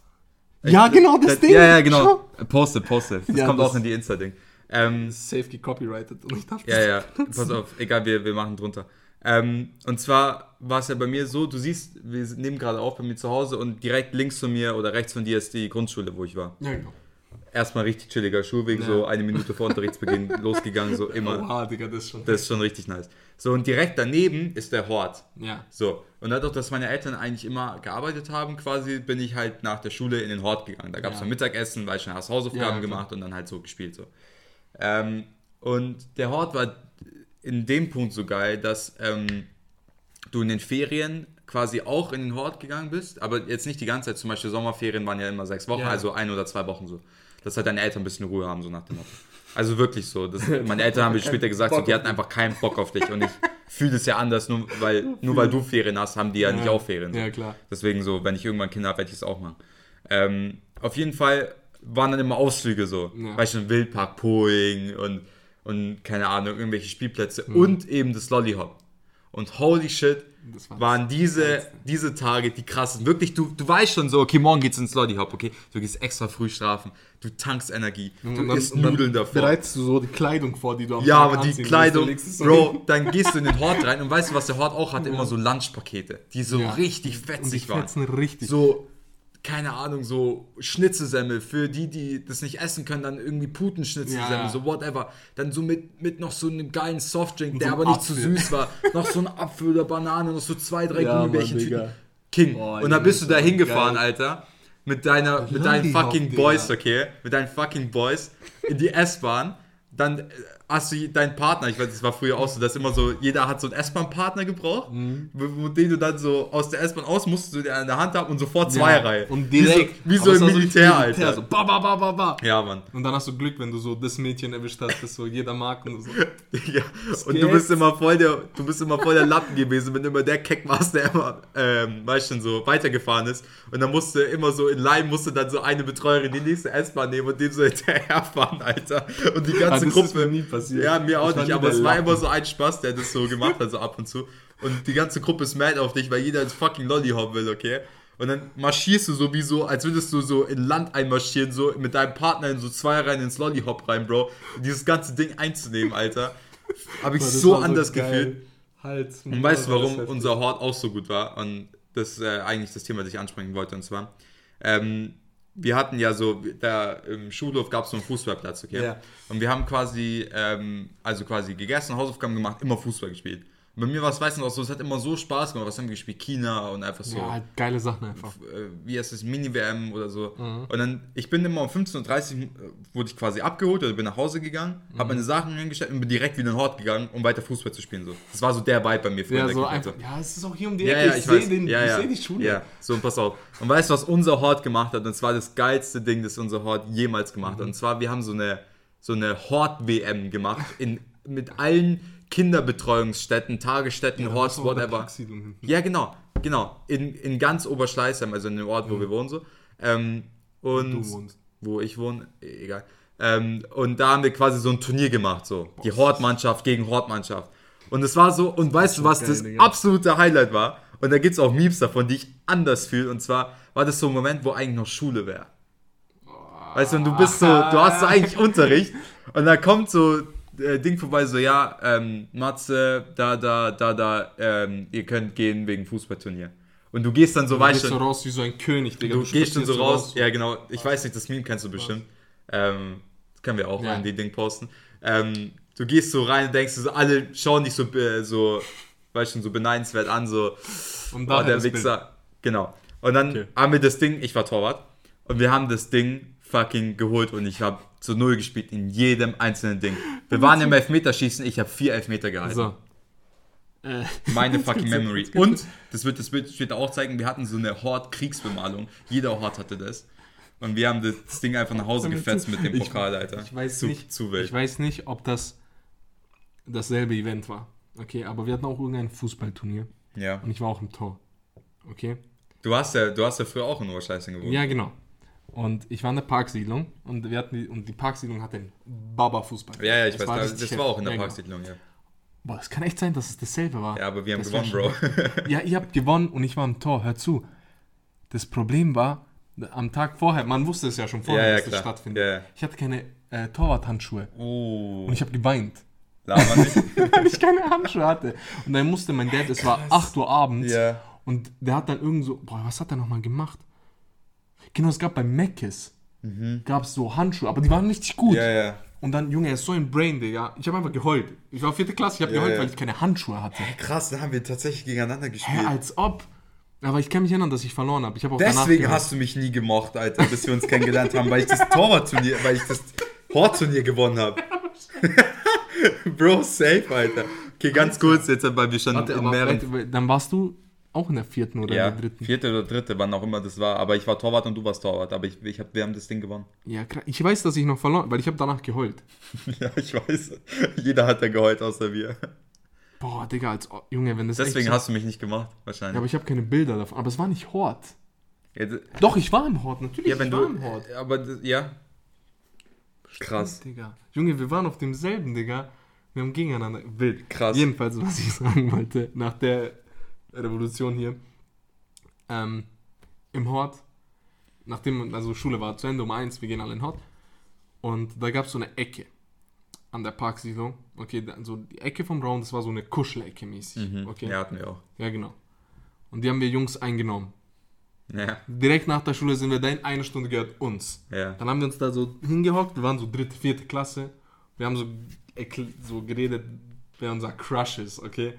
Ja, genau, das das, Ding. Ja, ja, genau. Schau. Poste, poste. Das Ja, kommt das- auch in die Insta-Ding. Ähm, Safe gecopyrighted. Und ich dachte, Ja, ja, pass auf, egal, wir, wir machen drunter. Ähm, und zwar war es ja bei mir so, du siehst, wir nehmen gerade auf bei mir zu Hause und direkt links von mir oder rechts von dir ist die Grundschule, wo ich war. Ja, genau. Erstmal richtig chilliger Schulweg, Ja. so eine Minute vor Unterrichtsbeginn losgegangen, so immer. Oha, Digga, das ist schon. Das ist schon richtig nice. So, und direkt daneben ist der Hort. ja. So, und dadurch, dass meine Eltern eigentlich immer gearbeitet haben, quasi, bin ich halt nach der Schule in den Hort gegangen. Da gab es Ja. dann Mittagessen, weil ich schon Hausaufgaben Ja, gemacht und dann halt so gespielt. So. Ähm, und der Hort war in dem Punkt so geil, dass ähm, du in den Ferien quasi auch in den Hort gegangen bist, aber jetzt nicht die ganze Zeit. Zum Beispiel Sommerferien waren ja immer sechs Wochen, Ja. also ein oder zwei Wochen so. Dass halt deine Eltern ein bisschen Ruhe haben, so nach dem Motto. Also wirklich so. Das, meine Eltern haben mir später gesagt, so, die hatten einfach keinen Bock auf dich und ich fühle das ja anders, nur weil, nur weil du Ferien hast, haben die ja, nicht auch Ferien. So. Ja, klar. Deswegen so, wenn ich irgendwann Kinder habe, werde ich es auch machen. Ähm, auf jeden Fall waren dann immer Ausflüge so. Ja. Weißt du, Wildpark Poing und, und keine Ahnung, irgendwelche Spielplätze Mhm. und eben das Lollyhop. Und holy shit, war waren diese, diese Tage die krassen. Wirklich, du, du weißt schon so, okay, morgen geht's ins Lollyhop, okay? Du gehst extra früh schlafen, du tankst Energie, du Und dann- isst Nudeln davor. Bereitest du so die Kleidung vor, die du am Ja, Tag aber die anziehen Kleidung, willst. Du Bro, dann gehst du in den Hort rein und weißt du, was der Hort auch hatte? Immer so Lunchpakete, die so Ja. richtig Und die fetzig waren. fetzen richtig. So, keine Ahnung, so Schnitzesemmel für die, die das nicht essen können, dann irgendwie Putenschnitzesemmel, Ja, so whatever. Dann so mit, mit noch so einem geilen Softdrink, der so aber nicht zu Apfel. süß war. noch so ein Apfel oder Banane, noch so zwei, drei Ja, Gummibärchen. King. Boah, und dann bist du da hingefahren. Alter. Mit deiner, mit deinen fucking. Boys, okay? Mit deinen fucking Boys in die S-Bahn. Dann äh, hast du deinen Partner, ich weiß, das war früher auch so, dass immer so, jeder hat so einen S-Bahn-Partner gebraucht, Mhm. wo den du dann so aus der S-Bahn aus musstest du den in der Hand haben und sofort Zweierreihe. Und direkt. Wie so, wie so im Militär, Alter. So, ba, ba, ba, ba, ba. Ja, Mann. Und dann hast du Glück, wenn du so das Mädchen erwischt hast, das so jeder mag und so. Ja. Und du bist immer voll der, du bist immer voll der Lappen gewesen, wenn immer der Keck warst, der immer, ähm, weißt schon, so weitergefahren ist. Und dann musste immer so in Line musste dann so eine Betreuerin die nächste S-Bahn nehmen und dem so hinterherfahren, Alter. Und die ganze Ah, Gruppe. Passiert. Ja, mir auch Ich nicht, aber es war immer so ein Spaß, der das so gemacht hat, so ab und zu. Und die ganze Gruppe ist mad auf dich, weil jeder ins fucking Lollyhop will, okay? Und dann marschierst du so wie so, als würdest du so in Land einmarschieren, so mit deinem Partner in so zwei Reihen ins Lollyhop rein, Bro. Dieses ganze Ding einzunehmen, Alter. Habe ich Boah, so anders geil. gefühlt. Halt. Und weißt du, warum unser Hort auch so gut war? Und das ist äh, eigentlich das Thema, das ich ansprechen wollte. Und zwar, ähm, wir hatten ja so, da im Schulhof gab es so einen Fußballplatz, okay? Ja. Und wir haben quasi, ähm, also quasi gegessen, Hausaufgaben gemacht, immer Fußball gespielt. Bei mir war es meistens auch so, es hat immer so Spaß gemacht. Was haben wir gespielt? China und einfach so Ja, halt geile Sachen einfach. äh, wie heißt es, Mini-WM oder so. Mhm. Und dann, ich bin immer um 15.30 Uhr, äh, wurde ich quasi abgeholt oder bin nach Hause gegangen, Mhm. habe meine Sachen hingestellt und bin direkt wieder in den Hort gegangen, um weiter Fußball zu spielen. So. Das war so der Vibe bei mir. Ja, so einfach. Ja, es ist auch hier um die Ja, Ecke. ja, ich ich sehe ja, ich ja. sehe die Schule. Ja, so und pass auf. Und weißt du, was unser Hort gemacht hat? Und zwar das geilste Ding, das unser Hort jemals gemacht Mhm. hat. Und zwar, wir haben so eine, so eine Hort-WM gemacht in, mit allen Kinderbetreuungsstätten, Tagesstätten, auch eine whatever. Ja, genau, genau. In, in ganz Oberschleißheim, also in dem Ort, wo wir wohnen, so. Ähm, und Mhm. Du wohnst. wo ich wohne, eh, egal. Ähm, und da haben wir quasi so ein Turnier gemacht, so. Die Hortmannschaft gegen Hortmannschaft. Und es war so, und weißt du, was geil, das Digga. absolute Highlight war? Und da gibt es auch Memes davon, die ich anders fühle. Und zwar war das so ein Moment, wo eigentlich noch Schule wäre. Weißt du, und du bist so, du hast so eigentlich Unterricht und da kommt so äh, Ding vorbei, so, ja, ähm, Matze, da, da, da, da, ähm, ihr könnt gehen wegen Fußballturnier. Und du gehst dann so, Du weißt gehst du, so raus wie so ein König, Digga. du gehst dann so spazierst raus, ja genau, ich weiß nicht, das Meme kennst du bestimmt. Ähm, das können wir auch Ja. in die Ding posten. Ähm, du gehst so rein und denkst so, alle schauen dich so, äh, so, weißt du, so beneidenswert an, so, Und oh, da der Wichser. Genau. Und dann Okay. haben wir das Ding, ich war Torwart, und wir haben das Ding fucking geholt und ich habe zu Null gespielt in jedem einzelnen Ding. Wir waren im Elfmeterschießen, ich habe vier Elfmeter gehalten. So. Äh, Meine fucking Memory. Und, das wird das Bild später auch zeigen, wir hatten so eine Hort-Kriegsbemalung. Jeder Hort hatte das. Und wir haben das Ding einfach nach Hause gefetzt mit dem Pokal, Alter. Ich weiß zu, nicht, Zu ich weiß nicht, ob das dasselbe Event war. Okay, aber wir hatten auch irgendein Fußballturnier Ja. und ich war auch im Tor. Okay? Du hast ja, du hast ja früher auch in Oberschleißing gewohnt. Ja, genau. Und ich war in der Parksiedlung und wir hatten die, und die Parksiedlung hatte einen Baba-Fußball. Ja, ja, ich Das weiß, war das, richtig das war auch in der genau. Parksiedlung, ja. Boah, das kann echt sein, dass es dasselbe war. Ja, aber wir haben Das gewonnen, Bro. Ja, ihr habt gewonnen und ich war im Tor. Hör zu. Das Problem war, Am Tag vorher, man wusste es ja schon vorher, Ja, ja, dass das klar. stattfindet. Ja. Ich hatte keine äh, Torwarthandschuhe Oh. und ich habe geweint, Laber nicht. weil ich keine Handschuhe hatte. Und dann musste mein Dad, es war 8 Uhr abends ja. und der hat dann irgend so, boah, was hat er nochmal gemacht? Genau, es gab bei Meckes, gab es so Handschuhe, aber die waren richtig gut. Mhm. Ja, ja. Und dann, Junge, er ist so ein Brain, Digga. Ich habe einfach geheult. Ich war vierte Klasse, ich habe Ja, geheult, ja. weil ich keine Handschuhe hatte. Krass, da haben wir tatsächlich gegeneinander Hä, gespielt. als ob. Aber ich kann mich erinnern, dass ich verloren habe. Ich habe auch danach Deswegen hast du mich nie gemocht, Alter, bis wir uns kennengelernt haben, weil ich das Torwartturnier, weil ich das Hortturnier gewonnen habe. Bro, safe, Alter. Okay, ganz kurz, jetzt weil wir schon Warte, in aber mehreren. dann warst du auch in der vierten oder Ja, in der dritten. vierte oder dritte, wann auch immer das war. Aber ich war Torwart und du warst Torwart. Aber ich, ich hab, wir haben das Ding gewonnen. Ja, krass. Ich weiß, dass ich noch verloren weil ich habe danach geheult. ja, ich weiß. Jeder hat da geheult, außer wir. Boah, Digga, als oh, Junge, wenn das Deswegen so, hast du mich nicht gemacht, Ja, wahrscheinlich. aber ich habe keine Bilder davon. Aber es war nicht Hort. Ja, Doch, ich war im Hort, natürlich. ja wenn ich du. war im Hort. Aber d- ja. Krass. Digga. Junge, wir waren auf demselben, Digga. Wir haben gegeneinander. Wild. Krass. Jedenfalls, was ich sagen wollte, nach der Revolution hier, ähm, im Hort, nachdem, also Schule war zu Ende um eins, wir gehen alle in den Hort. Und da gab es so eine Ecke an der Parksiedlung. Okay, da- so die Ecke vom Raum, das war so eine Kuschelecke mäßig. Mhm. Okay. Ja, hatten wir auch. ja, genau. Und die haben wir Jungs eingenommen. Ja, Direkt nach der Schule sind wir dahin, eine Stunde gehört uns. ja. Dann haben wir uns da so hingehockt, wir waren so dritte, vierte Klasse. Wir haben so, so geredet, wer unser Crush ist, okay?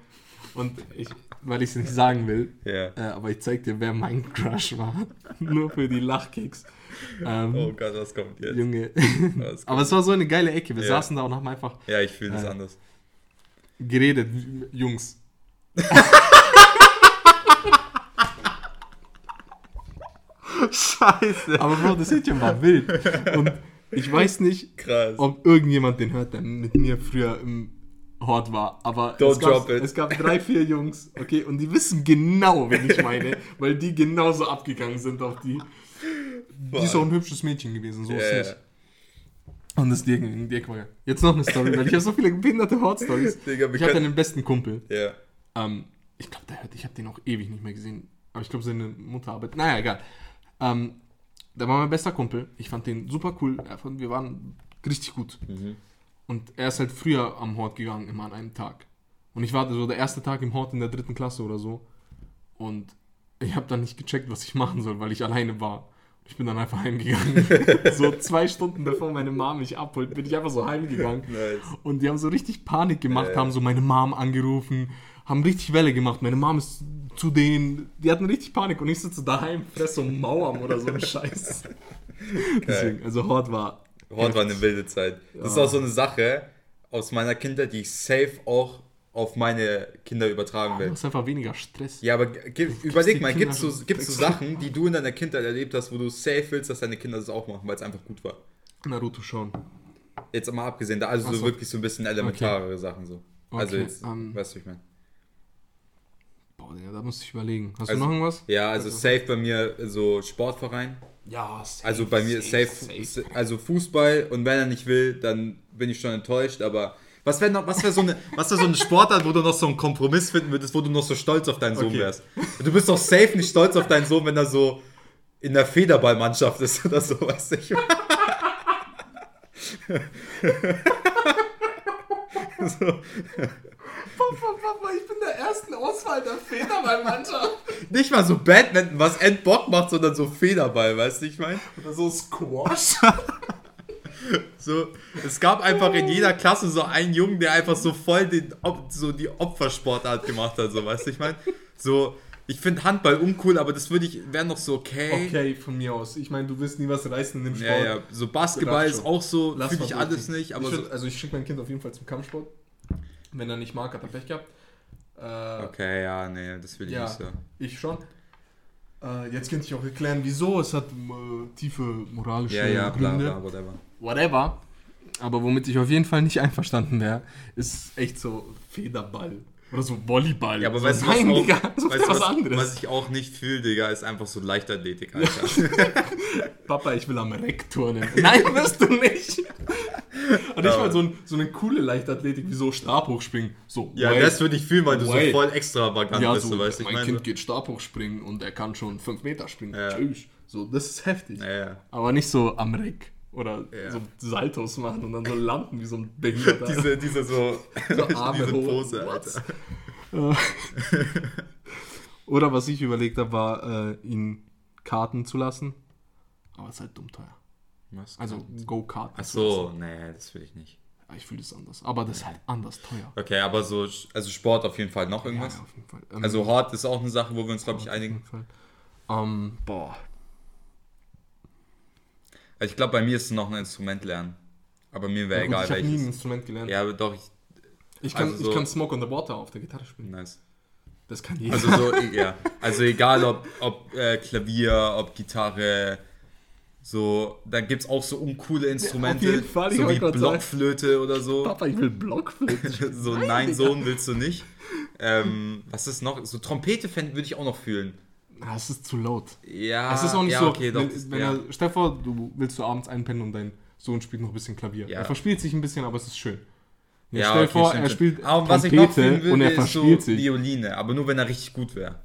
Und ich, weil ich es nicht sagen will, Ja. äh, aber ich zeig dir, wer mein Crush war. Nur für die Lachkicks. Ähm, Oh Gott, was kommt jetzt? Junge. Kommt? aber es war so eine geile Ecke. Wir Ja. saßen da und haben einfach Ja, ich fühle das Äh, anders. geredet, Jungs. Scheiße. Aber Bro, das Händchen war wild. Und ich weiß nicht, Krass. ob irgendjemand den hört, der mit mir früher im Hort war. Aber Don't es, gab, es gab drei, vier Jungs, okay, und die wissen genau, wen ich meine, weil die genauso abgegangen sind auf die. Die ist auch ein hübsches Mädchen gewesen, so Ja, ist nicht. Und das Dirk, Dirk war ja. Jetzt noch eine Story, weil ich habe so viele behinderte Hort-Stories. Ich hatte einen besten Kumpel. Ja. Ähm, ich glaube, der hört, ich habe den auch ewig nicht mehr gesehen. Aber ich glaube, seine Mutter arbeitet. Naja, egal. Ähm, der war mein bester Kumpel. Ich fand den super cool. Wir waren richtig gut. Mhm. Und er ist halt früher am Hort gegangen, immer an einem Tag. Und ich war so der erste Tag im Hort in der dritten Klasse oder so. Und ich habe dann nicht gecheckt, was ich machen soll, weil ich alleine war. Ich bin dann einfach heimgegangen. so zwei Stunden bevor meine Mom mich abholt, bin ich einfach so heimgegangen. Nice. Und die haben so richtig Panik gemacht, Ja. haben so meine Mom angerufen, haben richtig Welle gemacht. Meine Mom ist zu denen, die hatten richtig Panik und ich sitze daheim, fress so Mauern oder so einen Scheiß. Deswegen, also Hort war. Hort war eine wilde Zeit. Das ist Ja. auch so eine Sache aus meiner Kindheit, die ich safe auch auf meine Kinder übertragen Du will. hast einfach weniger Stress. Ja, aber g- überleg mal, Kinder gibt's so, gibt's so. Sachen, die du in deiner Kindheit erlebt hast, wo du safe willst, dass deine Kinder das auch machen, weil es einfach gut war? Naruto schon. Jetzt mal abgesehen, da also so so. wirklich so ein bisschen elementarere Sachen so. Also Okay, jetzt, ähm, weißt du, ich meine. Boah, Digga, da muss ich überlegen. Hast Also- du noch irgendwas? Ja, also safe bei mir so Sportverein. Ja, safe, Also bei mir safe, also Fußball und wenn er nicht will, dann bin ich schon enttäuscht, aber was wäre noch, was wäre so eine, was wäre so eine Sportart, wo du noch so einen Kompromiss finden würdest, wo du noch so stolz auf deinen Sohn Okay. wärst? Du bist doch safe nicht stolz auf deinen Sohn, wenn er so in der Federballmannschaft ist oder so, weißt du? Ich so, Papa, Papa, ich bin der ersten Auswahl der Federballmannschaft. nicht mal so Badminton, was Endbock macht, sondern so Federball, weißt du, ich meine? Oder so Squash. So, es gab einfach in jeder Klasse so einen Jungen, der einfach so voll den, so die Opfersportart gemacht hat, so, weißt du, ich meine? So, ich finde Handball uncool, aber das würde ich, wäre noch so okay. Okay, von mir aus. Ich meine, du wirst nie was reißen in dem Sport. Ja, ja, so Basketball ist auch so, fühle mal ich alles nicht, aber ich so, würd, also ich schicke mein Kind auf jeden Fall zum Kampfsport. Wenn er nicht mag, hat er Pech gehabt. Äh, okay, ja, nee, das will ich Ja. nicht so. Ich schon. Äh, jetzt könnte ich auch erklären, wieso. Es hat äh, tiefe moralische Ja, ja, bla, bla, whatever. Whatever. Aber womit ich auf jeden Fall nicht einverstanden wäre, ist echt so Federball. Oder so Volleyball. Ja, aber so, weißt du, was, nein, auch, Digga, so weißt du, was, was, anderes. was ich auch nicht fühle, Digga, ist einfach so Leichtathletik, Alter. Papa, ich will am Reck turnen. Nein, wirst du nicht. Und ich mal so, ein, so eine coole Leichtathletik wie so Stabhochspringen. So, ja, wait. das würde ich fühlen, weil du Wait. so voll extravagant ja, bist, so, weißt mein. Kind geht Stabhochspringen und er kann schon 5 Meter springen. Ja. Tschüss. So, das ist heftig. Ja, ja. Aber nicht so am Reck. Oder Ja. so Saltos machen und dann so landen wie so ein Behinderter. Diese, diese so, Arme diese. Pose? Alter. Oder was ich überlegt habe, war, äh, ihn karten zu lassen. Aber es ist halt dumm teuer. Was? Also Go-Karten. Ach zu lassen. so, nee, das will ich nicht. Ja, Ich fühle es anders. Aber das ist halt anders teuer. Okay, aber so, also Sport auf jeden Fall noch irgendwas. ja, auf jeden Fall. Ähm, Also Hort ist auch eine Sache, wo wir uns, glaube ich, einigen. Ähm, boah. Also ich glaube, bei mir ist es noch ein Instrument lernen. Aber mir wäre Ja, egal ich habe nie ein welches. Instrument gelernt. Ja, aber doch, ich, ich, kann, also so- ich kann Smoke on the Water auf der Gitarre spielen. nice. Das kann jeder. Also so, ja. Also egal ob, ob äh, Klavier, ob Gitarre, so, da gibt es auch so uncoole Instrumente, jeden Fall, ich so wie grad sagen. Blockflöte oder so. Papa, ich will Blockflöte. so, nein, Sohn willst du nicht. Ähm, was ist noch? So Trompete würde ich auch noch fühlen. Ah, es ist zu laut. Ja, es ist auch nicht ja, so, okay, doch, wenn, wenn ja. er, vor, du willst du abends einpennen und dein Sohn spielt noch ein bisschen Klavier. Ja. Er verspielt sich ein bisschen, aber es ist schön. Ja, stell dir okay, vor, stimmt er spielt aber was ich noch fühlen und er würde, ist so verspielt sich. Violine, aber nur wenn er richtig gut wäre.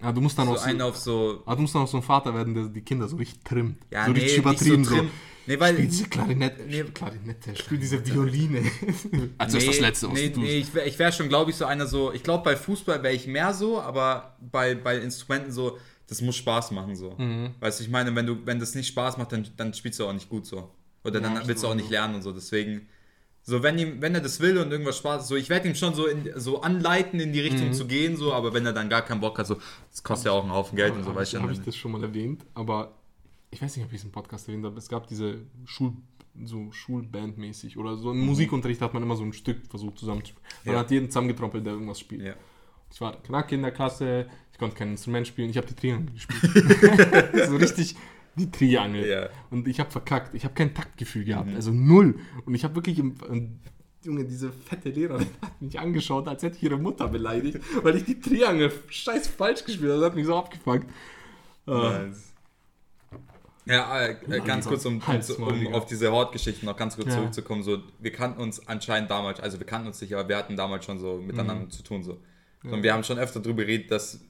Ah, du musst dann So auch so, einen auf so, ah, du musst dann auch so ein Vater werden, der die Kinder so richtig trimmt. ja, so nee, richtig übertrieben so so. Nee, weil, Spiel diese Klarinette, Nee. Klarinette, spiel diese Violine. also ist das Letzte, was nee, du nee, ich wäre wär schon, glaube ich, so einer so. Ich glaube, bei Fußball wäre ich mehr so, aber bei, bei Instrumenten so, das muss Spaß machen so. Mhm. Weißt du, ich meine, wenn du, wenn das nicht Spaß macht, dann, dann spielst du auch nicht gut so. Oder Ja, dann willst du auch nicht lernen und so. Deswegen, so wenn ihm, wenn er das will und irgendwas Spaß, so ich werde ihm schon so, in, so anleiten, in die Richtung Mhm. zu gehen, so, aber wenn er dann gar keinen Bock hat, so, das kostet ja auch einen Haufen Geld und so, Habe weißt du. hab ich das schon mal erwähnt, aber ich weiß nicht, ob ich es im Podcast erwähnt habe. Es gab diese Schul, so Schulbandmäßig oder so. Im Musikunterricht hat man immer so ein Stück versucht zusammenzuspielen. Man Ja. hat jeden zusammengetrommelt, der irgendwas spielt. Ja. Ich war knack in der Klasse, ich konnte kein Instrument spielen, ich habe die Triangel gespielt. so richtig die Triangel. Ja. Und ich habe verkackt, ich habe kein Taktgefühl gehabt, Mhm. also null. Und ich habe wirklich, im, und Junge, diese fette Lehrerin hat mich angeschaut, als hätte ich ihre Mutter beleidigt, weil ich die Triangel scheiß falsch gespielt habe. Das hat mich so abgefuckt. Äh, Nice. Ja, äh, äh, ganz kurz, um, um, auf diese Hort-Geschichten noch ganz kurz Ja. zurückzukommen. So, wir kannten uns anscheinend damals, also wir kannten uns nicht, aber wir hatten damals schon so Mhm. miteinander zu tun. So. Und wir haben schon öfter darüber geredet, dass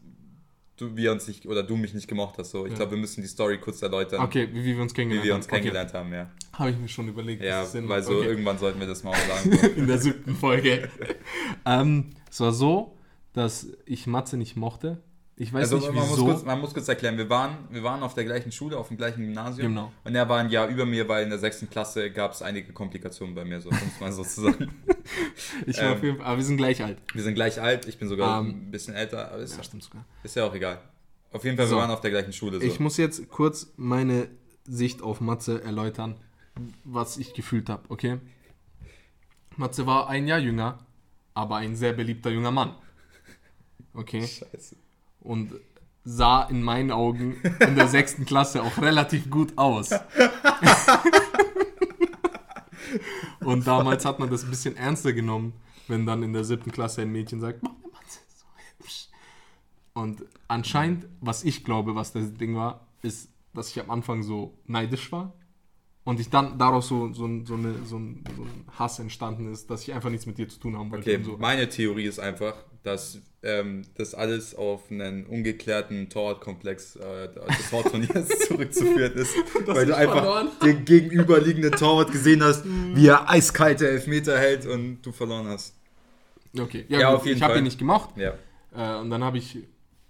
du, wir uns nicht oder du mich nicht gemocht hast. So. Ich Ja. glaube, wir müssen die Story kurz erläutern, Okay, wie, wie wir uns wie kennengelernt wir uns haben. kennengelernt haben. Ja, Okay. Habe ich mir schon überlegt. ja weil so Okay. irgendwann sollten wir das mal auch sagen. So. in der siebten Folge. ähm, es war so, dass ich Matze nicht mochte. Ich weiß Also nicht man muss, wieso. kurz, man muss kurz erklären, wir waren, wir waren auf der gleichen Schule, auf dem gleichen Gymnasium. Genau. Und er war ein Jahr über mir, weil in der sechsten Klasse gab es einige Komplikationen bei mir, so um es mal so zu sagen. ich war ähm, auf jeden Fall, aber wir sind gleich alt. Wir sind gleich alt, ich bin sogar Ähm, ein bisschen älter, aber ist, Ja, stimmt sogar. ist ja auch egal. Auf jeden Fall, So. wir waren auf der gleichen Schule. So. Ich muss jetzt kurz meine Sicht auf Matze erläutern, was ich gefühlt habe, okay? Matze war ein Jahr jünger, aber ein sehr beliebter junger Mann. Okay? Scheiße. Und sah in meinen Augen in der sechsten Klasse auch relativ gut aus. Und damals hat man das ein bisschen ernster genommen, wenn dann in der siebten Klasse ein Mädchen sagt, "Mach mir Matze ist so hübsch. Und anscheinend, was ich glaube, was das Ding war, ist, dass ich am Anfang so neidisch war. Und ich dann daraus so, so, ein- so, eine, so, ein, so ein Hass entstanden ist, dass ich einfach nichts mit dir zu tun haben wollte. Okay, so. meine Theorie ist einfach, dass ähm, das alles auf einen ungeklärten Torwartkomplex äh, des Torturniers zurückzuführen ist. weil du einfach verloren den gegenüberliegenden Torwart gesehen hast, wie er eiskalte Elfmeter hält und du verloren hast. Okay, ja, Ja, gut, auf jeden ich habe ihn nicht gemocht. Ja. Äh, und dann habe ich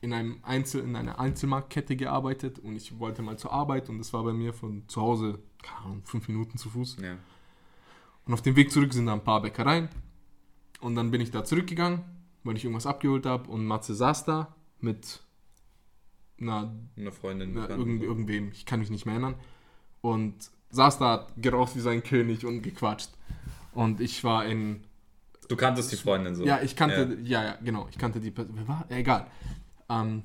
in, einem Einzel, in einer Einzelmarktkette gearbeitet und ich wollte mal zur Arbeit und das war bei mir von zu Hause, keine Ahnung, fünf Minuten zu Fuß. ja. Und auf dem Weg zurück sind da ein paar Bäckereien. Und dann bin ich da zurückgegangen, weil ich irgendwas abgeholt habe und Matze saß da mit einer Eine Freundin. Bekannten. irgend, irgendwem, ich kann mich nicht mehr erinnern. Und saß da, hat geraucht wie sein König und gequatscht. Und ich war in Du kanntest die Freundin so. Ja, ich kannte, ja, ja, genau, ich kannte die Person. Wer war? Ja, egal. Ähm,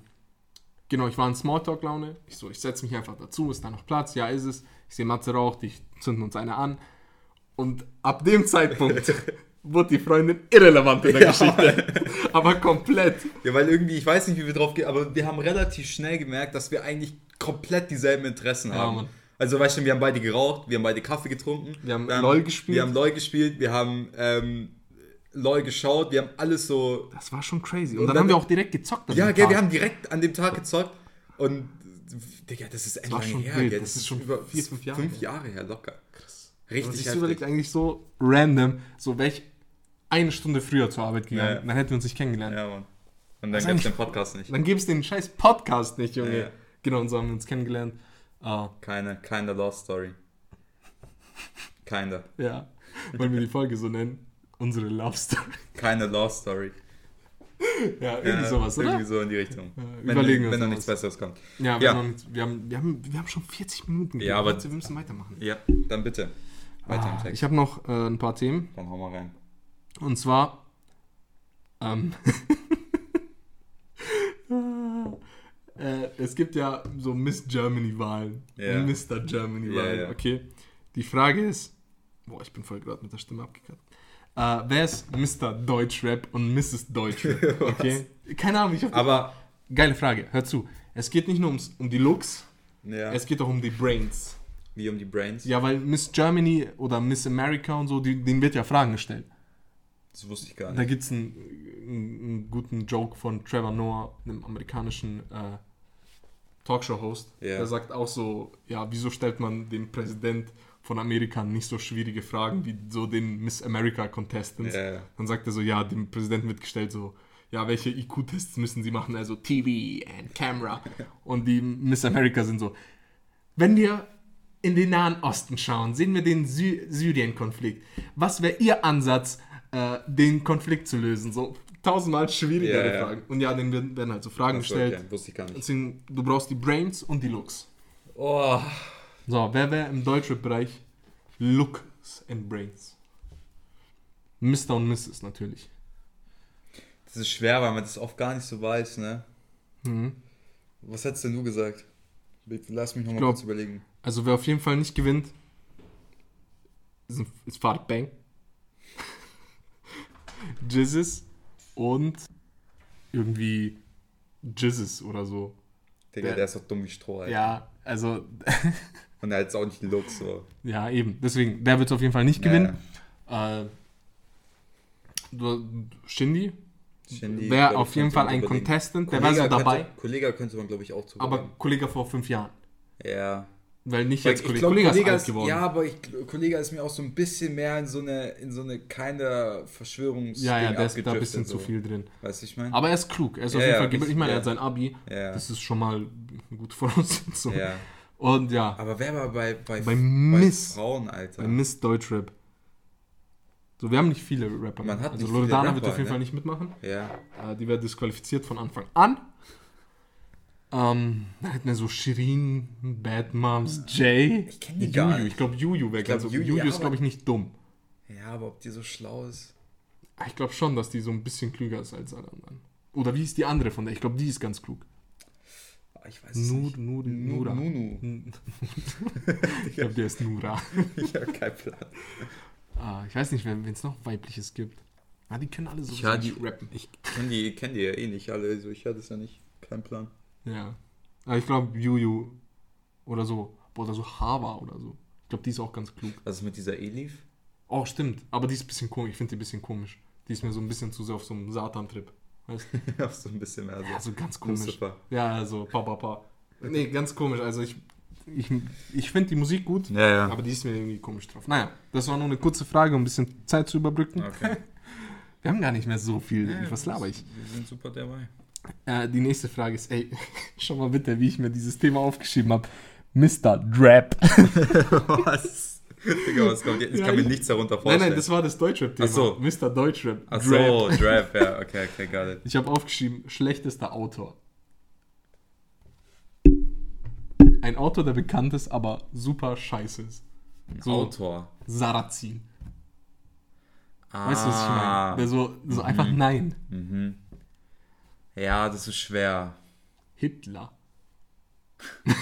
genau, ich war in Smalltalk-Laune. Ich so, ich setze mich einfach dazu, ist da noch Platz? Ja, ist es. Ich sehe Matze raucht, ich zünden uns eine an. Und ab dem Zeitpunkt wurde die Freundin irrelevant in der Ja. Geschichte. Aber komplett. Ja, weil irgendwie, ich weiß nicht, wie wir drauf gehen, aber wir haben relativ schnell gemerkt, dass wir eigentlich komplett dieselben Interessen Ja, haben. Mann. Also, weißt du, wir haben beide geraucht, wir haben beide Kaffee getrunken. Wir haben LOL gespielt. Wir haben LOL gespielt, wir haben ähm, LOL geschaut, wir haben alles so. Das war schon crazy. Und, Und dann, dann- haben wir auch direkt gezockt. Ja, gell, wir haben direkt an dem Tag gezockt und Digga, das ist echt lange schon her. wild. gell? Das ist schon über vier, fünf Jahre Fünf. Jahre her, locker. Krass. Richtig sich heftig. überlegt, eigentlich so random, so wäre ich eine Stunde früher zur Arbeit gegangen, Ja. dann hätten wir uns nicht kennengelernt. Ja, Mann. Und dann gibt's eigentlich- den Podcast nicht. Dann gibt's den scheiß Podcast nicht, Junge. Ja. Genau, und so haben wir uns kennengelernt. Ah, Keine, keine Lost Story. Keine. ja. Wollen wir die Folge so nennen? Unsere Love Story. Keine Lost Story. Ja, irgendwie Ja, sowas, oder? Irgendwie so in die Richtung. Ja, wenn überlegen wir wenn noch noch nichts. Besseres kommt. Ja, wir, Ja. Nicht, wir, haben, wir, haben, wir haben schon 40 Minuten. Ja, aber- wir müssen weitermachen. Ja, dann bitte. Weiter im Ah, Text. ich habe noch äh, ein paar Themen. Dann hau mal rein. Und zwar. Ähm, äh, es gibt ja so Miss Germany-Wahlen. Ja. Und Mr. Germany-Wahlen. Ja, ja. Okay. Die Frage ist. Boah, ich bin voll gerade mit der Stimme abgekackt. Äh, wer ist Mr. Deutschrap und Mrs. Deutschrap? Okay. Keine Ahnung, ich hab Aber, Geile Frage, hör zu. Es geht nicht nur ums, um die Looks, ja, es geht auch um die Brains. wie um die Brains. Ja, weil Miss Germany oder Miss America und so, die, denen wird ja Fragen gestellt. Das wusste ich gar Da nicht. gibt es einen, einen, guten Joke von Trevor Noah, einem amerikanischen äh, Talkshow-Host. Ja. Der sagt auch so, ja, wieso stellt man dem Präsident von Amerika nicht so schwierige Fragen wie so den Miss America Contestants? Ja. Dann sagt er so, ja, dem Präsidenten wird gestellt so, ja, welche IQ-Tests müssen sie machen? Also TV and Camera. Und die Miss America sind so, wenn wir in den Nahen Osten schauen, sehen wir den Sy Syrien-Konflikt. Was wäre Ihr Ansatz, äh, den Konflikt zu lösen? So tausendmal schwierigere ja. Fragen. Und ja, dann werden werden halt so Fragen so, gestellt. okay, Wusste ich gar nicht. Deswegen, du brauchst die Brains und die Looks. Oh, So, wer wäre im Deutschrap-Bereich Looks and Brains? Mr. und Mrs. natürlich. das ist schwer, weil man das oft gar nicht so weiß, ne? Mhm. Was hättest denn du gesagt? Lass mich nochmal kurz überlegen. Also wer auf jeden Fall nicht gewinnt, ist, ein- ist Farid Bang. Jizzes und irgendwie Jizzes oder so. Digga, Ja. der ist doch dumm wie Stroh, Alter. Ja, also, Und er hat jetzt auch nicht die Looks, so. ja, eben. Deswegen, der wird auf jeden Fall nicht gewinnen. Äh, du- Shindy Shindy, wäre auf jeden Fall ein. Contestant, der wäre so dabei. Kollega könnte man, glaube ich, auch zu Aber Kollege vor fünf Jahren. Ja. Weil nicht Weil jetzt Kollege. ist Kollega alt ist, geworden. ja, aber ich, Kollega ist mir auch so ein bisschen mehr in so eine, in so eine keine Verschwörungs ja, ja, der ist da ein bisschen so. zu viel drin. Weißt du, ich meine? Aber er ist klug. Er ist auf Ja, jeden ja, Fall gebildet. Ich meine, er ja. hat sein Abi. Das ist schon mal eine gute Voraussetzung. ja. Und ja, Aber wer war bei, bei, Bei Miss. Frauen, Alter? bei Miss Deutschrap. So, wir haben nicht viele Rapper. Man hat also nicht Loredana wird Rapper, auf jeden ne? Fall nicht mitmachen. ja. Äh, die wäre disqualifiziert von Anfang an. Ähm, dann hätten wir so Shirin, Bad Moms, Jay. Ich kenn die Juju. gar nicht. Ich glaube, Juju wäre ganz okay. Juju, Juju ist, glaube ich, nicht dumm. Ja, aber ob die so schlau ist? Ah, Ich glaube schon, dass die so ein bisschen klüger ist als alle anderen. Oder wie ist die andere von der? Ich glaube, die ist ganz klug. Ah, Ich weiß es Nur, nicht. nur, Nu- Nura. Nunu. ich glaube, der ist Nura. Ich habe keinen Plan. Ah, ich weiß nicht, wenn es noch weibliches gibt. Ah, die können alle so Ich, ja, die, rappen. ich kenne die, kenn die ja eh nicht alle, also ich hatte es ja nicht. Kein Plan. Ja. Aber ich glaube, Juju oder so. Oder so Hava oder so. Ich glaube, die ist auch ganz klug. Was ist mit dieser Elif? Oh, stimmt. Aber die ist ein bisschen komisch. Ich finde die ein bisschen komisch. Die ist mir so ein bisschen zu sehr auf so einem Satan-Trip. Weißt du? Ja, so ein bisschen mehr so. Ja, so ganz komisch. Lucifer. Ja, also pa, pa, pa. Nee, ganz komisch. Also ich, ich, ich finde die Musik gut, Ja, ja. aber die ist mir irgendwie komisch drauf. Naja, das war nur eine kurze Frage, um ein bisschen Zeit zu überbrücken. Okay. Wir haben gar nicht mehr so viel. Ja, Was laber ich? Wir sind super dabei. Äh, die nächste Frage ist, ey, schau mal bitte, wie ich mir dieses Thema aufgeschrieben habe. Mr. Drap. was? Digga, was kommt jetzt? Ich kann mir ich- nichts darunter Nein, vorstellen. nein, das war das Deutschrap-Thema. Ach so. Mr. Deutschrap. Ach so, Drap, ja, okay, okay, got it. Ich habe aufgeschrieben, schlechtester Autor. Ein Autor, der bekannt ist, aber super scheiße ist. So Autor. Sarrazin. Ah, Weißt du, was ich meine? Der so, so einfach nein. Mhm. Ja, das ist schwer. Hitler.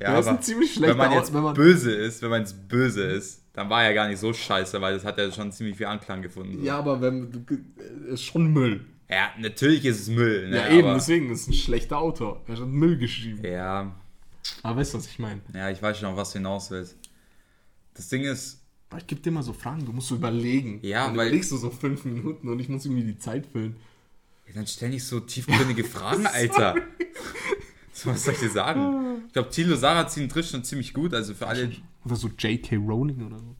Ja, Der ist ein ziemlich schlechter wenn man jetzt wenn man- böse ist, wenn man jetzt böse ist, dann war er gar nicht so scheiße, weil das hat ja schon ziemlich viel Anklang gefunden. so. Ja, aber wenn du, äh, ist schon Müll. Ja, natürlich ist es Müll. Ne? Ja, eben, aber, deswegen ist es ein schlechter Autor. Er hat Müll geschrieben. Ja, Aber weißt du, was ich meine? ja, ich weiß schon, auf was du hinaus willst. Das Ding ist, Aber Ich gebe dir immer so Fragen, du musst so überlegen. Ja, Dann weil- überlegst du so fünf Minuten und ich muss irgendwie die Zeit füllen. Ja, dann stell nicht so tiefgründige Fragen, Alter. So, was soll ich dir sagen? Ich glaube, Thilo Sarrazin trifft schon ziemlich gut. Also für alle. Oder so J.K. Rowling oder so.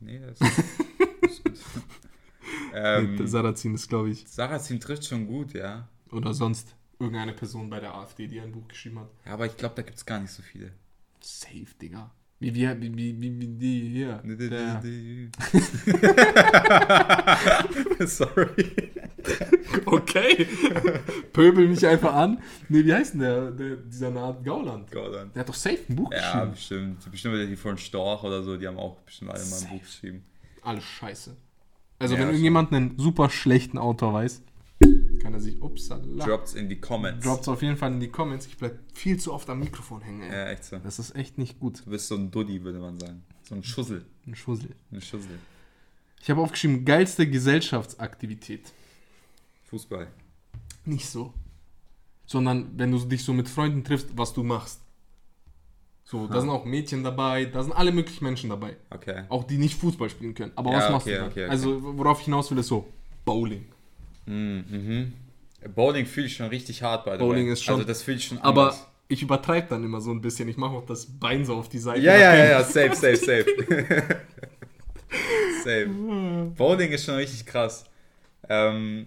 Nee, das ist, das ist gut. Ähm, ähm, Sarrazin ist, glaube ich. Sarrazin trifft schon gut, ja. Oder sonst irgendeine Person bei der AfD, die ein Buch geschrieben hat. Ja, aber ich glaube, da gibt es gar nicht so viele. Safe, Digga. Wie, wie, wie, wie, wie, wie die hier. Sorry. Okay. Pöbel mich einfach an. Nee, wie heißt denn der, der dieser Naht Gauland? Gauland. Der hat doch safe ein Buch Ja, geschrieben. bestimmt. Bestimmt die von Storch oder so, die haben auch bestimmt alle mal ein Buch geschrieben. Alles scheiße. Also Ja, wenn schon. irgendjemand einen super schlechten Autor weiß, kann er sich, upsala, Drops in die Comments. droppt auf jeden Fall in die Comments. Ich bleib viel zu oft am Mikrofon hängen. Ey. Ja, echt so. Das ist echt nicht gut. Du bist so ein Duddy, würde man sagen. So ein Schussel. Ein Schussel. Ein Schussel. Ich habe aufgeschrieben, geilste Gesellschaftsaktivität. Fußball. Nicht so. Sondern wenn du dich so mit Freunden triffst, was du machst. So, da sind auch Mädchen dabei, da sind alle möglichen Menschen dabei. Okay. Auch die nicht Fußball spielen können. Aber Ja, was machst okay, du da? okay, okay. Also, worauf ich hinaus will, ist so, Bowling. Mhm. mhm. Bowling fühle ich schon richtig hart bei Bowling way. ist schon- Also das fühle ich schon Aber anders. ich übertreibe dann immer so ein bisschen. Ich mache auch das Bein so auf die Seite. Ja, ja, ja, ja, safe, safe, safe. safe. Bowling ist schon richtig krass. Ähm,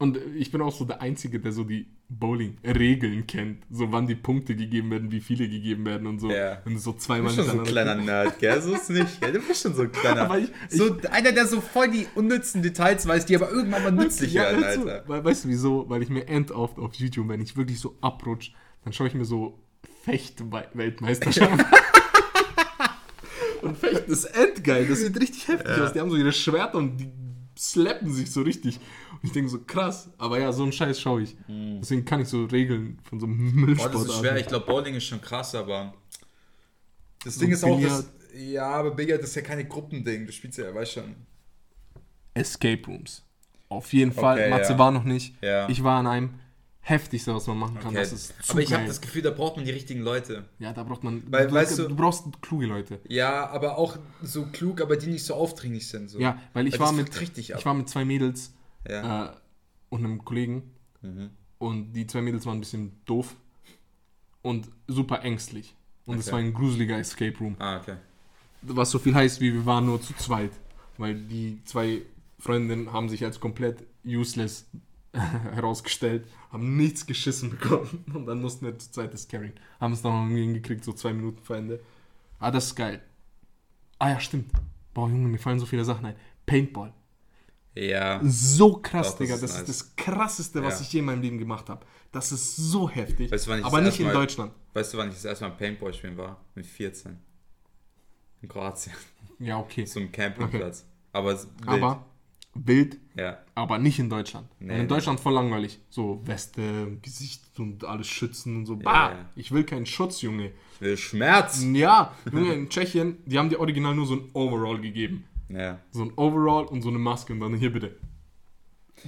Und ich bin auch so der Einzige, der so die Bowling-Regeln kennt. So wann die Punkte gegeben werden, wie viele gegeben werden und so. Ja. Und so du zweimal bist schon so ein kleiner Nerd, gell? So ist nicht, gell? Du bist schon so ein kleiner. Ich- so einer, der so voll die unnützen Details weiß, die aber irgendwann mal nützlich Ja, werden, weißt du, Alter. weil, weißt du wieso? Weil ich mir end oft auf YouTube, wenn ich wirklich so abrutsche, dann schaue ich mir so Fecht-Weltmeisterschaft Und Fechten ist endgeil. Das sieht richtig heftig Ja. aus. Die haben so ihre Schwerter und die slappen sich so richtig. Und ich denke so, krass. Aber ja, so einen Scheiß schaue ich. Deswegen kann ich so Regeln von so einem Hm. Boah, Müllsport das ist schwer. Ich glaube, Bowling ist schon krass, aber. Das Ding ist auch, das, ja, aber Billard ist ja keine Gruppending. Du spielst ja, weißt schon. Escape Rooms. Auf jeden Fall. Okay, Matze ja. war noch nicht. Ja. Ich war an einem heftigste, was man machen kann. Okay. Das ist zu aber ich habe das Gefühl, da braucht man die richtigen Leute. Ja, da braucht man. Weil, du, weißt du- du brauchst kluge Leute. Ja, aber auch so klug, aber die nicht so aufdringlich sind. So. Ja, weil ich Weil war mit richtig ab. ich war mit zwei Mädels Ja. äh, und einem Kollegen Mhm. und die zwei Mädels waren ein bisschen doof und super ängstlich. Und es Okay. war ein gruseliger Escape Room. Ah, okay. Was so viel heißt, wie wir waren nur zu zweit. Weil die zwei Freundinnen haben sich als komplett useless herausgestellt, haben nichts geschissen bekommen und dann mussten wir zu zweit das carryen. Haben es dann noch irgendwie hingekriegt, so zwei Minuten vor Ende. Ah, das ist geil. Ah ja, stimmt. Boah, Junge, mir fallen so viele Sachen ein. Paintball. Ja. So krass, Doch, das Digga. ist Das nice. ist das krasseste, was Ja. ich je in meinem Leben gemacht habe. Das ist so heftig. Weißt du, wann ich aber das nicht in erste Mal- Deutschland. Weißt du, wann ich das erste Mal Paintball spielen war? Mit 14. In Kroatien. Ja, okay. So einem Campingplatz. Aber es- wild. Aber wild, Ja. aber nicht in Deutschland. Nee, in nee. Deutschland voll langweilig. So Weste, Gesicht und alles schützen und so. Bah, ja. ich will keinen Schutz, Junge. Ich will Schmerz. Ja, Junge, in Tschechien, die haben dir original nur so ein Overall gegeben. Ja. So ein Overall und so eine Maske und dann hier bitte.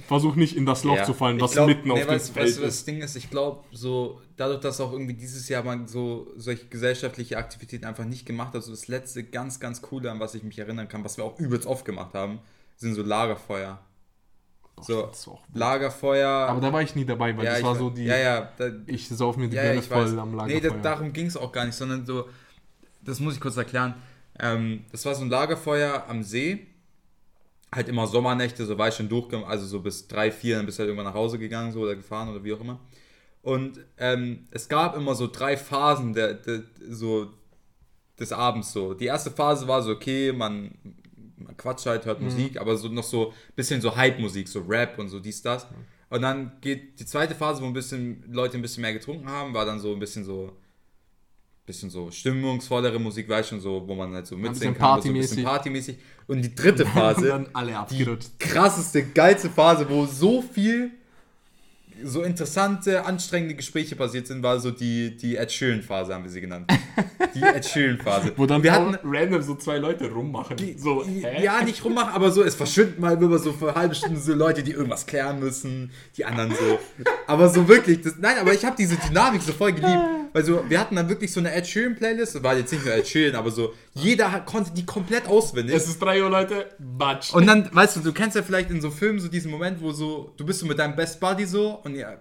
Versuch nicht in das Loch Ja. zu fallen, was glaub- mitten nee, auf dem Feld weißt du, ist. das Ding ist, ich glaube, so, dadurch, dass auch irgendwie dieses Jahr man so solche gesellschaftliche Aktivitäten einfach nicht gemacht hat, so das letzte ganz, ganz coole, an was ich mich erinnern kann, was wir auch übelst oft gemacht haben, sind so Lagerfeuer. So, auch wild. Lagerfeuer. Aber da war ich nie dabei, weil ja, das war so die. Ja, ja, da, Ich sauf mir die ja, Birne ich weiß. voll am Nee, Lagerfeuer. da, darum ging es auch gar nicht, sondern so, das muss ich kurz erklären. Ähm, das war so ein Lagerfeuer am See. Halt immer Sommernächte, so war ich schon durchgegangen, also so bis drei, vier, dann bist du halt irgendwann nach Hause gegangen, so oder gefahren oder wie auch immer. Und ähm, es gab immer so drei Phasen der, der, so des Abends so. Die erste Phase war so, okay, man, man quatscht halt, hört Musik, aber so noch so ein bisschen so Hype-Musik, so Rap und so dies, das. Und dann geht die zweite Phase, wo ein bisschen Leute ein bisschen mehr getrunken haben, war dann so ein bisschen so bisschen so stimmungsvollere Musik, weißt schon so, wo man halt so mitsingen kann, aber so ein bisschen partymäßig. Und die dritte Phase, abgerutscht. krasseste, geilste Phase, wo so viel so interessante, anstrengende Gespräche passiert sind, war so die, die Ed Sheeran-Phase, haben wir sie genannt. Die Ed Sheeran-Phase. Wo dann wir hatten, random so zwei Leute rummachen. So, hä? ja, nicht rummachen, aber so, es verschwinden mal immer so für halbe Stunde so Leute, die irgendwas klären müssen, die anderen so. Aber so wirklich, das, nein, aber ich habe diese Dynamik so voll geliebt. Weil so, wir hatten dann wirklich so eine Ed Sheeran-Playlist, war jetzt nicht nur Ed Sheeran, aber so, jeder konnte die komplett auswendig. Es ist 3 Uhr, Leute. Batsch. Und dann, weißt du, du kennst ja vielleicht in so Filmen so diesen Moment, wo so, du bist so mit deinem Best Buddy so und ihr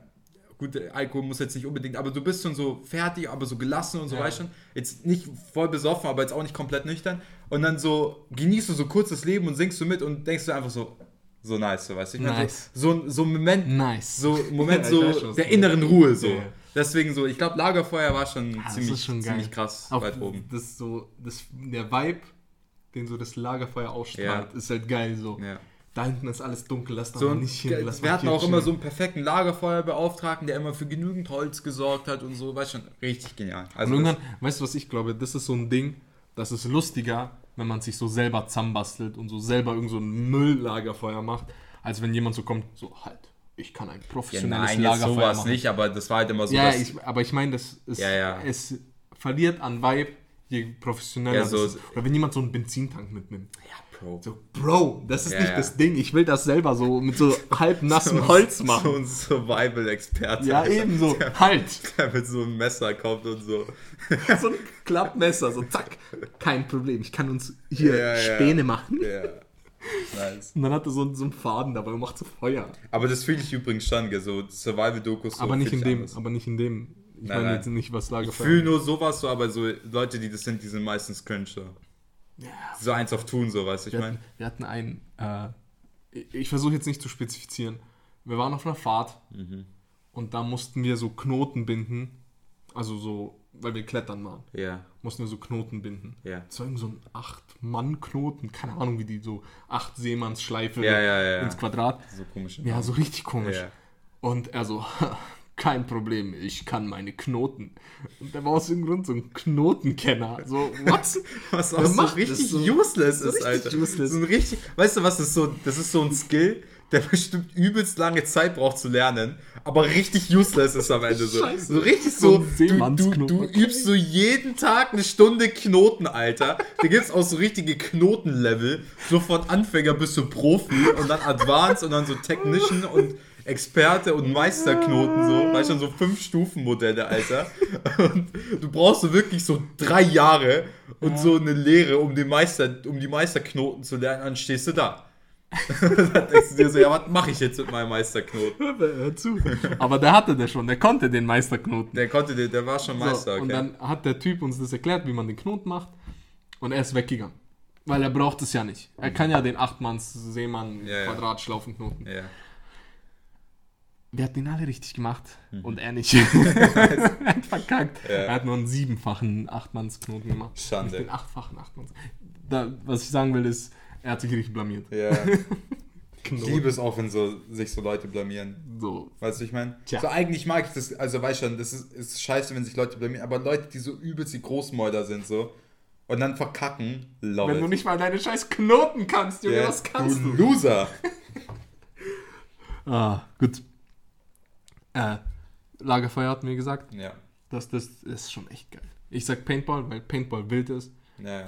gut, Alkohol muss jetzt nicht unbedingt, aber du bist schon so fertig, aber so gelassen und so, Ja. weißt schon. Jetzt nicht voll besoffen, aber jetzt auch nicht komplett nüchtern. Und dann so genießt du so kurz das Leben und singst du mit und denkst du einfach so, so nice, so, weißt du? Ich Nice. So, so, so ein Moment, Nice. so Moment Ja, so der inneren Ruhe, so. Ja, ja. Deswegen so, ich glaube, Lagerfeuer war schon das ziemlich, schon ziemlich krass Auch weit oben. Das so, das, der Vibe, den so das Lagerfeuer ausstrahlt, Ja. ist halt geil so. Ja. Da hinten ist alles dunkel, lass da So, nicht hin. Lass wir hatten auch immer chillen. so einen perfekten Lagerfeuerbeauftragten, der immer für genügend Holz gesorgt hat und so, weißt schon, richtig genial. Also Und irgendwann, weißt du, was ich glaube? Das ist so ein Ding, das ist lustiger, wenn man sich so selber zusammenbastelt und so selber irgend so ein Mülllagerfeuer macht, als wenn jemand so kommt, so halt, ich kann ein ja, professionelles nein, jetzt Lagerfeuer sowas machen. nicht, aber das war halt immer so, ja, ich, aber ich meine, das ist, Ja, ja. es verliert an Vibe, je professioneller Ja, so-. Oder wenn jemand so einen Benzintank mitnimmt. ja, Bro. So, Bro, das ist Ja, nicht ja. das Ding. Ich will das selber so mit so halb nassem Holz So machen. ein Survival-Experte. Ja, Alter. eben so. Halt. Der mit so einem Messer kommt und so. So ein Klappmesser, so zack. Kein Problem. Ich kann uns hier Ja, ja. Späne machen. Ja. Nice. Und dann hat er so, so einen Faden dabei und macht so Feuer. Aber das fühle ich übrigens schon, gell, so Survival-Dokus. So aber nicht in ich dem, anders. aber nicht in dem. Ich Nein, meine nein. jetzt nicht, was Ich Lagerfeuer. fühle nur sowas so, aber so Leute, die das sind, die sind meistens cringe. So, so eins auf tun, so, weißt du, ich meine. wir hatten einen, äh, ich, ich versuche jetzt nicht zu spezifizieren. Wir waren auf einer Fahrt Mhm. und da mussten wir so Knoten binden. Also so, weil wir klettern waren, Ja, mussten wir so Knoten binden. ja. Das war irgend so ein Acht-Mann-Knoten, keine Ahnung, wie die so acht Seemannsschleife Ja, ja, ja. ins Quadrat. So komisch. Ja, so richtig komisch. Ja. Und er so, kein Problem, ich kann meine Knoten. Und der war aus irgendeinem Grund so ein Knotenkenner. So, what? Was auch so macht richtig useless So ist, richtig Alter. useless. So ein richtig, weißt du was, das ist so, das ist so ein Skill, der bestimmt übelst lange Zeit braucht zu lernen, aber richtig useless ist am Ende so. Scheiße. So richtig So so, du, du, du übst so jeden Tag eine Stunde Knoten, Alter. Da gibt's auch so richtige Knotenlevel, so von Anfänger bis zu Profi und dann Advanced und dann so Technician und Experte und Meisterknoten, so, weißt du, so fünf Stufenmodelle, Alter. Und du brauchst so wirklich so drei Jahre und so eine Lehre, um den Meister, um die Meisterknoten zu lernen, dann stehst du da. denkst du dir so, ja, was mache ich jetzt mit meinem Meisterknoten? Hör zu. Aber der hatte der schon, der konnte den Meisterknoten. Der konnte, der, der war schon Meister, So, okay. Und dann hat der Typ uns das erklärt, wie man den Knoten macht. Und er ist weggegangen. Weil er braucht es ja nicht. Er kann ja den Achtmanns-Seemann Ja, ja. Wir hatten ihn alle richtig gemacht und er nicht. er hat verkackt. Ja. Er hat nur einen siebenfachen Achtmannsknoten gemacht. Schande. Nicht den achtfachen Achtmanns. Da, was ich sagen will, ist, er hat sich richtig blamiert. Ja. Ich liebe es auch, wenn so, sich so Leute blamieren. So. Weißt du, ich meine? Tja. So eigentlich mag ich das, also weißt schon, das ist, ist scheiße, wenn sich Leute blamieren, aber Leute, die so übelst die Großmäuler sind, so, und dann verkacken, love Wenn it. du nicht mal deine scheiß Knoten kannst, Junge, Ja, was kannst du du? Loser. Ah, gut. Äh, Lagerfeuer hatten wir gesagt. Ja, Das, das ist schon echt geil. Ich sag Paintball, weil Paintball wild ist. ja, ja.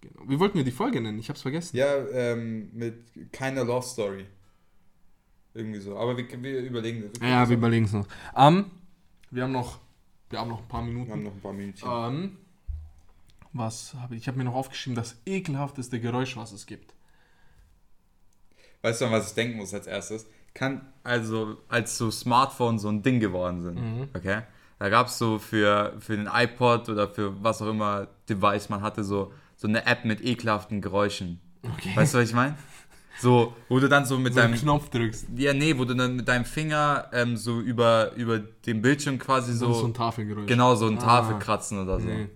Genau. Wie wollten wir die Folge nennen? Ich hab's vergessen. Ja, ähm, mit keiner Love Story. Irgendwie so. Aber wir, wir überlegen das. Ja, wir überlegen es noch. Ähm, wir haben noch, wir haben noch ein paar Wir haben Minuten. noch ein paar Minuten. Ähm, was habe ich? Ich habe mir noch aufgeschrieben, das ekelhafteste Geräusch, was es gibt. Weißt du, an was ich denken muss als erstes? Kann, also, als so Smartphones so ein Ding geworden sind, Mhm. okay? Da gab es so für, für den iPod oder für was auch immer Device man hatte, so, so eine App mit ekelhaften Geräuschen. Okay. Weißt du, was ich meine? So, wo du dann so mit so einen deinem. Knopf drückst. Ja, nee, wo du dann mit deinem Finger ähm, so über, über den Bildschirm quasi So, so. so ein Tafelgeräusch. genau, so ein Ah. Tafel kratzen oder so. Nee.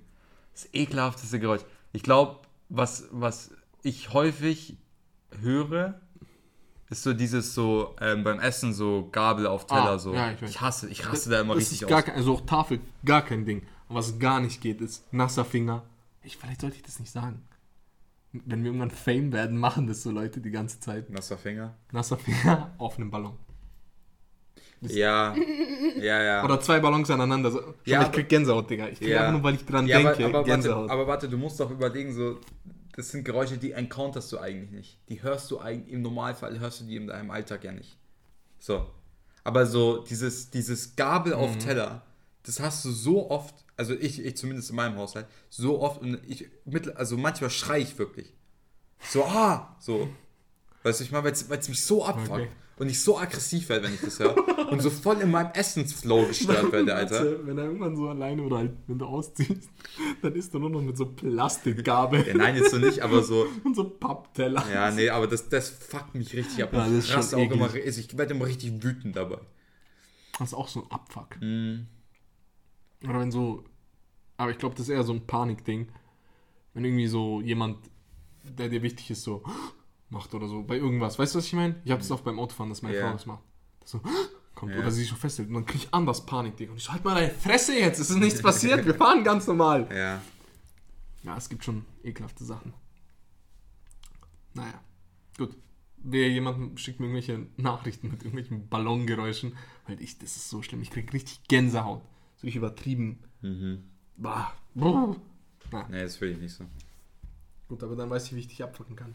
Das ekelhafteste Geräusch. Ich glaube, was, was ich häufig höre, ist so dieses so ähm, beim Essen so Gabel auf Teller Ah, so. ja, ich ich hasse, ich raste da immer richtig gar aus. kein, also auch Tafel, gar kein Ding. Was gar nicht geht, ist nasser Finger. Ich, vielleicht sollte ich das nicht sagen. Wenn wir irgendwann Fame werden, machen das so Leute die ganze Zeit. Nasser Finger. Nasser Finger auf einem Ballon. Ja, ja, ja. Oder zwei Ballons aneinander. So. Schon, Ja, ich krieg Gänsehaut, Digga. Ich krieg Ja. einfach nur, weil ich dran ja, denke, aber, aber, warte, Gänsehaut. aber warte, du musst doch überlegen, so, das sind Geräusche, die encounterst du eigentlich nicht. Die hörst du eigentlich, im Normalfall hörst du die in deinem Alltag ja nicht. So. Aber so, dieses, dieses Gabel Mhm. auf Teller, das hast du so oft, also ich, ich zumindest in meinem Haushalt, so oft und ich, also manchmal schrei ich wirklich. So, ah, so. Weißt du, ich meine, weil es mich so abfuckt. Okay. und ich so aggressiv werde, wenn ich das höre. und so voll in meinem Essensflow gestört werde, Alter. Wenn er irgendwann so alleine oder halt, wenn du ausziehst, dann isst du nur noch mit so Plastikgabel Ja, nein, jetzt so nicht, aber so. und so Pappteller. Ja, nee, aber das, das fuckt mich richtig ab. Ja, das ist schon auch immer, eklig. also ich werde immer richtig wütend dabei. Das ist auch so ein Abfuck. Mhm. Oder wenn so, aber ich glaube, das ist eher so ein Panikding. Wenn irgendwie so jemand, der dir wichtig ist, so macht oder so, bei irgendwas. Weißt du, was ich meine? Ich habe das oft beim Autofahren, dass meine Ja. Frau das macht. Das so kommt Ja. oder sie sich so festhält und dann kriege ich anders Panik, Digga. Und ich so, halt mal deine Fresse jetzt, es ist nichts passiert, wir fahren ganz normal. Ja. Ja, es gibt schon ekelhafte Sachen. Naja, gut. Wer jemand schickt mir irgendwelche Nachrichten mit irgendwelchen Ballongeräuschen, weil ich, das ist so schlimm. Ich krieg richtig Gänsehaut. So ich übertrieben. Mhm. Bah. Brr. Na, Nee, das will ich nicht so. gut, aber dann weiß ich, wie ich dich abfacken kann.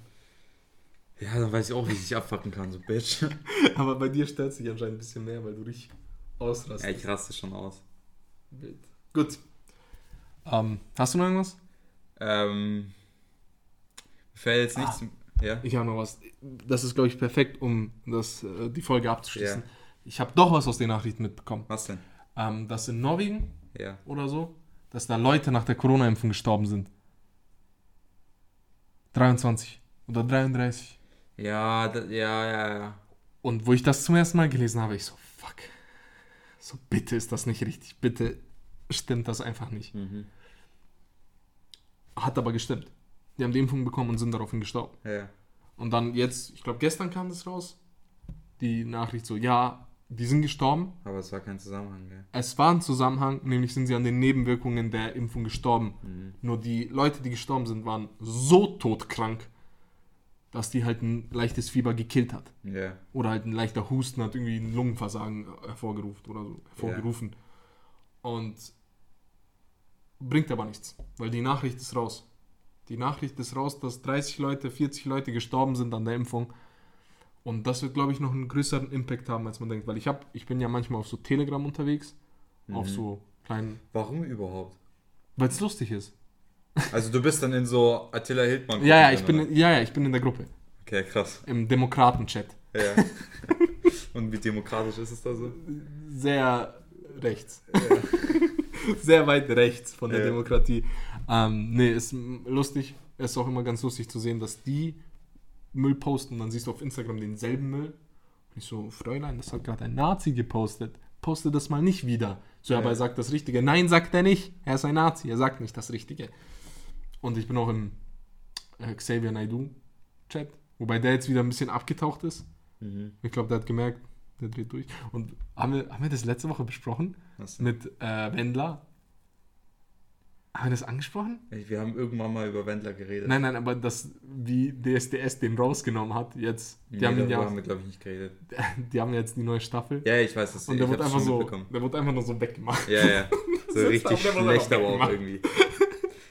Ja, dann weiß ich auch, wie ich dich abfacken kann, so Bitch. Aber bei dir stört sich anscheinend ein bisschen mehr, weil du dich Ja, ausrastest. ich raste schon aus. Wild. Gut. Ähm, hast du noch irgendwas? Ähm. Mir fällt jetzt nichts. Ja? Ich habe noch was. Das ist, glaube ich, perfekt, um das, äh, die Folge abzuschließen. Ja. Ich habe doch was aus den Nachrichten mitbekommen. Was denn? Ähm, dass in Norwegen Ja. oder so, dass da Leute nach der Corona-Impfung gestorben sind. 23 oder 33. Ja, da, ja, ja, ja. Und wo ich das zum ersten Mal gelesen habe, ich so, fuck. So, bitte ist das nicht richtig. Bitte stimmt das einfach nicht. Mhm. Hat aber gestimmt. Die haben die Impfung bekommen und sind daraufhin gestorben. Ja. Und dann jetzt, ich glaube, gestern kam das raus. Die Nachricht so, ja, die sind gestorben. Aber es war kein Zusammenhang, gell? Es war ein Zusammenhang, nämlich sind sie an den Nebenwirkungen der Impfung gestorben. Mhm. Nur die Leute, die gestorben sind, waren so todkrank, dass die halt ein leichtes Fieber gekillt hat. Ja. Oder halt ein leichter Husten hat irgendwie ein Lungenversagen hervorgerufen oder so hervorgerufen. Und bringt aber nichts, weil die Nachricht ist raus. Die Nachricht ist raus, dass 30 Leute, 40 Leute gestorben sind an der Impfung. Und das wird, glaube ich, noch einen größeren Impact haben, als man denkt. Weil ich habe, ich bin ja manchmal auf so Telegram unterwegs, auf Mhm. so kleinen, Warum überhaupt? weil es lustig ist. Also du bist dann in so Attila Hildmann. Ja, ja, ich bin, ja, ja, ich bin in der Gruppe? Okay, krass. im Demokraten-Chat. Ja. Und wie demokratisch ist es da so? sehr rechts. sehr weit rechts von der Ja. Demokratie. Ähm, nee, ist lustig. Es ist auch immer ganz lustig zu sehen, dass die Müll posten und dann siehst du auf Instagram denselben Müll. Und ich so, Fräulein, das hat gerade ein Nazi gepostet. Poste das mal nicht wieder. So, Ja. aber er sagt das Richtige. Nein, sagt er nicht. Er ist ein Nazi. Er sagt nicht das Richtige. Und ich bin auch im äh, Xavier Naidoo Chat, wobei der jetzt wieder ein bisschen abgetaucht ist. Mhm. Ich glaube, der hat gemerkt, der dreht durch. Und haben wir, haben wir das letzte Woche besprochen? Was? Mit äh, Wendler? Haben wir das angesprochen? Wir haben irgendwann mal über Wendler geredet. Nein, nein, aber das, wie DSDS den rausgenommen hat, jetzt. Die, Nee, haben, ja, haben wir, glaube ich, nicht geredet. die haben jetzt die neue Staffel. Ja, ich weiß das. und der wird einfach so, der wird einfach nur so weggemacht. Ja, ja. So richtig schlecht aber auch irgendwie.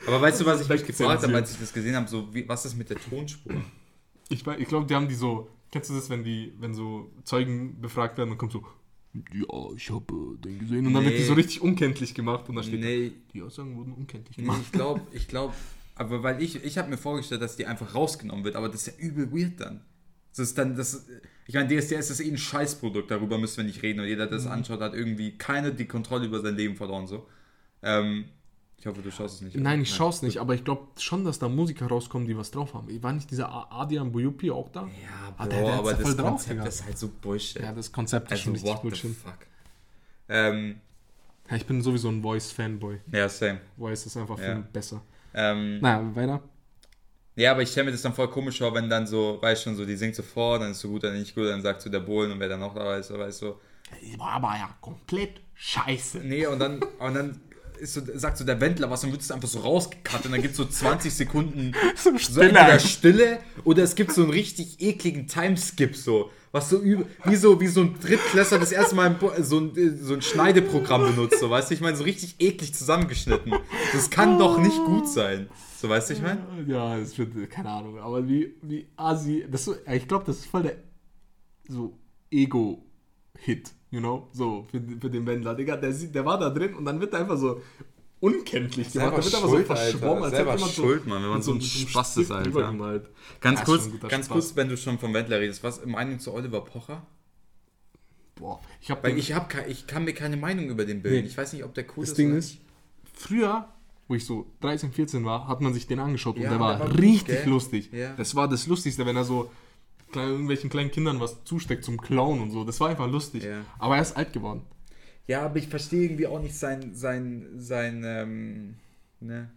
Aber weißt du, was ich mich gefragt habe, als ich das gesehen habe? So, wie, was ist mit der Tonspur? Ich, ich glaube, die haben die so, kennst du das, wenn die, wenn so Zeugen befragt werden, dann kommt so, ja, ich habe äh, den gesehen. Und dann wird die Nee. so richtig unkenntlich gemacht und dann steht Nee, da, die Aussagen wurden unkenntlich nee gemacht. ich glaube, ich glaube, aber weil ich, ich habe mir vorgestellt, dass die einfach rausgenommen wird, aber das ist ja übel weird dann. Das ist dann, das, ich meine, DSDS ist eh ein Scheißprodukt, darüber müssen wir nicht reden und jeder, der Mhm. das anschaut, hat irgendwie keine die Kontrolle über sein Leben verloren, so. Ähm, ich hoffe, du schaust es nicht. Nein, ich schaue es nicht, aber ich glaube schon, dass da Musiker rauskommen, die was drauf haben. War nicht dieser A- Adrian Buyupi auch da? Ja, Ah, Bro, der- der hat's aber voll das drauf, Konzept Digga. ist halt so Bullshit. Ja, das Konzept ist also, schon richtig what the Bullshit. fuck. Ähm, Ja, ich bin sowieso ein Voice-Fanboy. ja, same. Voice ist einfach Ja. viel besser. Ähm, Naja, weiter. Ja, aber ich stelle mir das dann voll komisch vor, wenn dann so, weißt schon, so, die singt so vor, dann ist so gut, dann nicht gut, dann sagt so der Bohlen und wer dann noch da ist, so, weißt du. Die war aber ja komplett scheiße. Nee, und dann, und dann ist so, sagt so der Wendler was und wird es einfach so rausgekattet und dann gibt es so 20 Sekunden So so entweder Stille oder es gibt so einen richtig ekligen Timeskip so. Was so übel, wie so, wie so ein Drittklässler das erste Mal so ein, so ein Schneideprogramm benutzt, so, weißt du, ich meine, so richtig eklig zusammengeschnitten. Das kann doch nicht gut sein. So, weißt du, ich meine? Ja, es wird, keine Ahnung, aber wie, wie Asi, das ich glaube, das ist voll der so Ego-Hit, you know, so für, für den Wendler, Digga, der, sieht- der war da drin und dann wird er einfach so unkenntlich gemacht, der wird schuld, so verschwommen, Alter. als Selber hätte jemand schuld, Mann, wenn man so ein Spaß ist, Alter. Ganz Ja, kurz, ganz Spaß. kurz, wenn du schon vom Wendler redest, was Meinung zu Oliver Pocher? Boah, ich habe Weil ich, hab, ich kann mir keine Meinung über den bilden. Nee. Ich weiß nicht, ob der cool Das ist. Ding oder ist, früher, wo ich so 13, 14 war, hat man sich den angeschaut Ja, und der war, der war gut, richtig gell? lustig. Ja. Das war das Lustigste, wenn er so irgendwelchen kleinen Kindern was zusteckt zum Clown und so. Das war einfach lustig. Ja. Aber er ist alt geworden. Ja, aber ich verstehe irgendwie auch nicht sein, sein, sein, ähm, ne,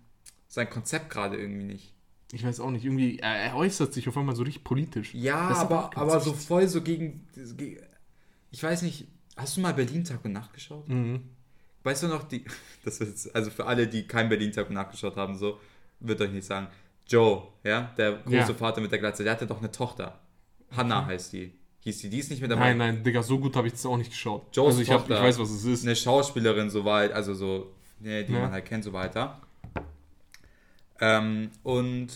sein Konzept gerade irgendwie nicht. Ich weiß auch nicht, irgendwie, er, er äußert sich auf einmal so richtig politisch. Ja, Das aber, aber so voll so gegen, ge- Ich weiß nicht, hast du mal Berlin Tag und Nacht geschaut? Mhm. Weißt du noch, die. Das ist also für alle, die kein Berlin Tag und Nacht geschaut haben, so, wird euch nicht sagen. Joe, ja, der große Ja. Vater mit der Glatze, der hatte doch eine Tochter. Hannah heißt die. Hieß die, die ist nicht mehr dabei. Nein, nein, Digga, so gut habe ich das auch nicht geschaut. Joes also ich, hab, ich weiß, was es ist. eine Schauspielerin, so weit, also so, ne, die Ja. man halt kennt, so weiter. Ähm, und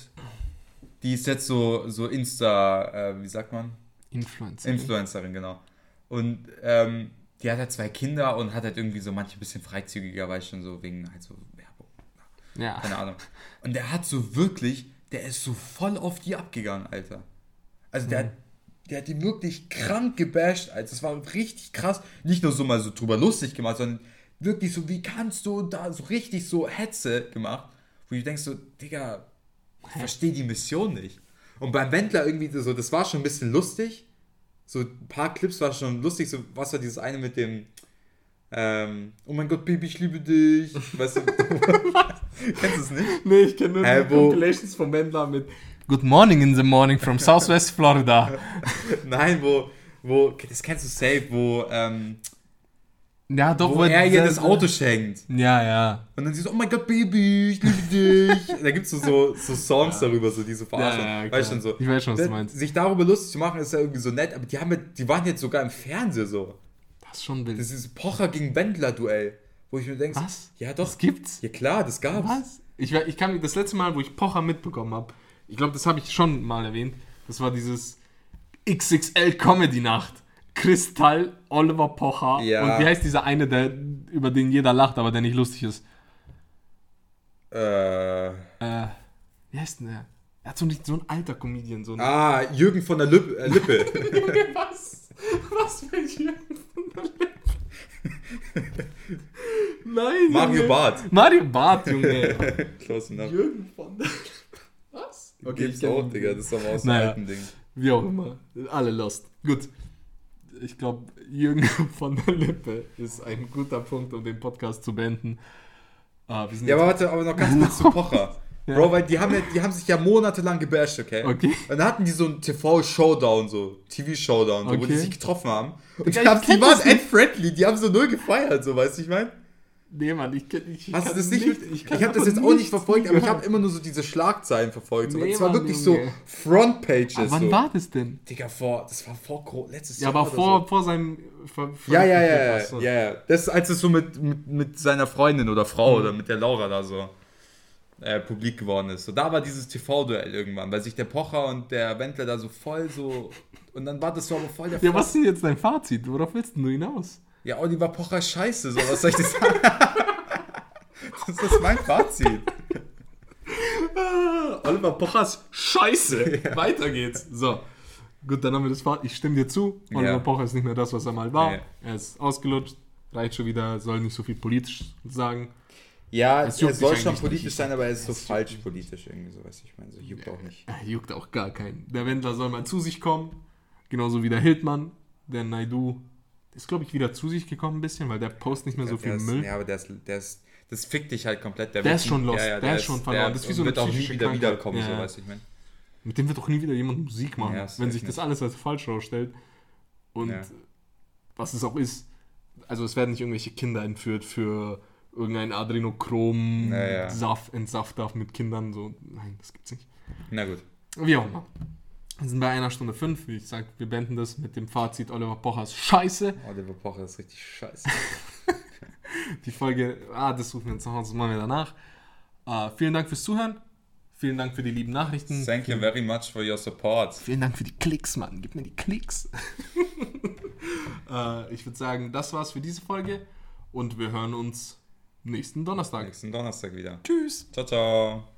die ist jetzt so, so Insta, äh, wie sagt man? Influencer. Influencerin, genau. Und ähm, die hat halt zwei Kinder und hat halt irgendwie so manche ein bisschen freizügiger, weil schon so wegen halt so Werbung, ja. keine Ahnung. Und der hat so wirklich, der ist so voll auf die abgegangen, Alter. Also der, hat- der hat die wirklich krank gebasht, Alter. Das war richtig krass. Nicht nur so mal so drüber lustig gemacht, sondern wirklich so, wie kannst du da so richtig so Hetze gemacht, wo du denkst so, Digga, ich verstehe die Mission nicht. Und beim Wendler irgendwie so, das war schon ein bisschen lustig. So ein paar Clips war schon lustig. So, was war dieses eine mit dem, ähm, oh mein Gott, Baby, ich liebe dich. Weißt du, kennst du es nicht? Nee, ich kenne nur Hä, die Compilations von Wendler mit Good morning in the morning from Southwest Florida. Nein, wo, wo, das kennst du safe, wo, ähm, Ja, doch, wo er ihr das Auto schenkt. Ja, ja. Und dann sie so, oh mein Gott, Baby, ich liebe dich. da gibt es so, so, so Songs darüber, so diese Verarschung. Ja, ja, weißt du schon so. Ich weiß schon, was du Da- meinst. Sich darüber lustig zu machen, ist ja irgendwie so nett, aber die, haben ja, die waren jetzt sogar im Fernsehen so. Das ist schon wild. Das ist Pocher gegen Wendler-Duell. Wo ich mir denke, Was? ja doch. Das gibt's? Ja klar, das gab's. Was? Ich, ich kann das letzte Mal, wo ich Pocher mitbekommen habe, ich glaube, das habe ich schon mal erwähnt, das war dieses XXL Comedy Nacht. Kristall, Oliver Pocher Ja. und wie heißt dieser eine, der, über den jeder lacht, aber der nicht lustig ist? Äh, Äh, wie heißt denn der? Er hat so, nicht, so ein alter Comedian, so ein ah, Jürgen von der Lippe. Äh, Lippe. Was? Was für Jürgen von der Lippe? Nein, Mario Junge. Barth. Mario Barth, Junge. Close enough. Jürgen von der Was? Gibt's ich auch. Digga. Das ist aber aus dem Naja. alten Ding. Wie auch immer. Alle lost. Gut. Ich glaube, Jürgen von der Lippe ist ein guter Punkt, um den Podcast zu beenden. Ah, wir sind Ja, aber warte, aber noch ganz kurz zu Pocher. Ja. Bro, weil die haben, ja, die haben sich ja monatelang gebasht, okay? Okay. Und dann hatten die so einen TV-Showdown, so, TV-Showdown, so, wo die Okay. sich getroffen haben. Und ich kenn die waren end-friendly, die haben so null gefeiert, so, weißt du, ich meine? Nee, Mann, ich, kenn- ich, ich Hast du das nicht? mit- Ich, kann habe das jetzt auch nicht verfolgt, aber ich habe immer nur so diese Schlagzeilen verfolgt. So. Nee, das war Mann, wirklich Junge. so Frontpages. Aber wann so. war das denn? Digga, vor, das war vor letztes Ja, Jahr. aber oder vor, So. vor seinem. Ver Ja, ja, ja, ja, ja, ja. Das ist, als es so mit, mit, mit seiner Freundin oder Frau Mhm. oder mit der Laura da so äh, publik geworden ist. So, da war dieses TV-Duell irgendwann, weil sich der Pocher und der Wendler da so voll so. Und dann war das so aber voll der Ja, Fuck. was ist denn jetzt dein Fazit? Worauf willst denn du hinaus? Ja, Oliver Pocher ist scheiße, so, was soll ich das sagen? das ist mein Fazit. Oliver Pochers Scheiße. Weiter geht's. So. Gut, dann haben wir das Fazit. Ich stimme dir zu. Oliver Ja. Pocher ist nicht mehr das, was er mal war. Nee. Er ist ausgelutscht. Reicht schon wieder. Soll nicht so viel politisch sagen. Ja, Es soll schon politisch nicht. sein, aber er ist so falsch politisch irgendwie, so weiß ich meine. So juckt auch nicht. Er juckt auch gar keinen. Der Wendler soll mal zu sich kommen. Genauso wie der Hildmann. Der Naidu ist, glaube ich, wieder zu sich gekommen ein bisschen, weil der postet nicht mehr so der viel ist, Müll. Ja, aber der ist, der ist, das fickt dich halt komplett. Der wird ist schon lost, der ist schon verloren. Der Das ist wie so wird auch nie wieder Krankheit. wiederkommen, Ja, so ja. weiß ich meine. Mit dem wird doch nie wieder jemand Musik machen, Ja, wenn sich das nicht. alles als falsch rausstellt. Und Ja. was es auch ist, also es werden nicht irgendwelche Kinder entführt für irgendein Adrenochrom Ja, ja. Saft, Entsafter mit Kindern. So, nein, das gibt's nicht. Na gut. Wie auch immer. Wir sind bei einer Stunde fünf. Wie ich sag, wir beenden das mit dem Fazit Oliver Pochers Scheiße. Oliver Pocher ist richtig scheiße. Die Folge, ah, das suchen wir uns noch, das machen wir danach. Äh, vielen Dank fürs Zuhören. Vielen Dank für die lieben Nachrichten. Thank you very much for your support. Vielen Dank für die Klicks, Mann. Gib mir die Klicks. äh, ich würde sagen, das war's für diese Folge und wir hören uns nächsten Donnerstag. Nächsten Donnerstag wieder. Tschüss. Ciao, ciao.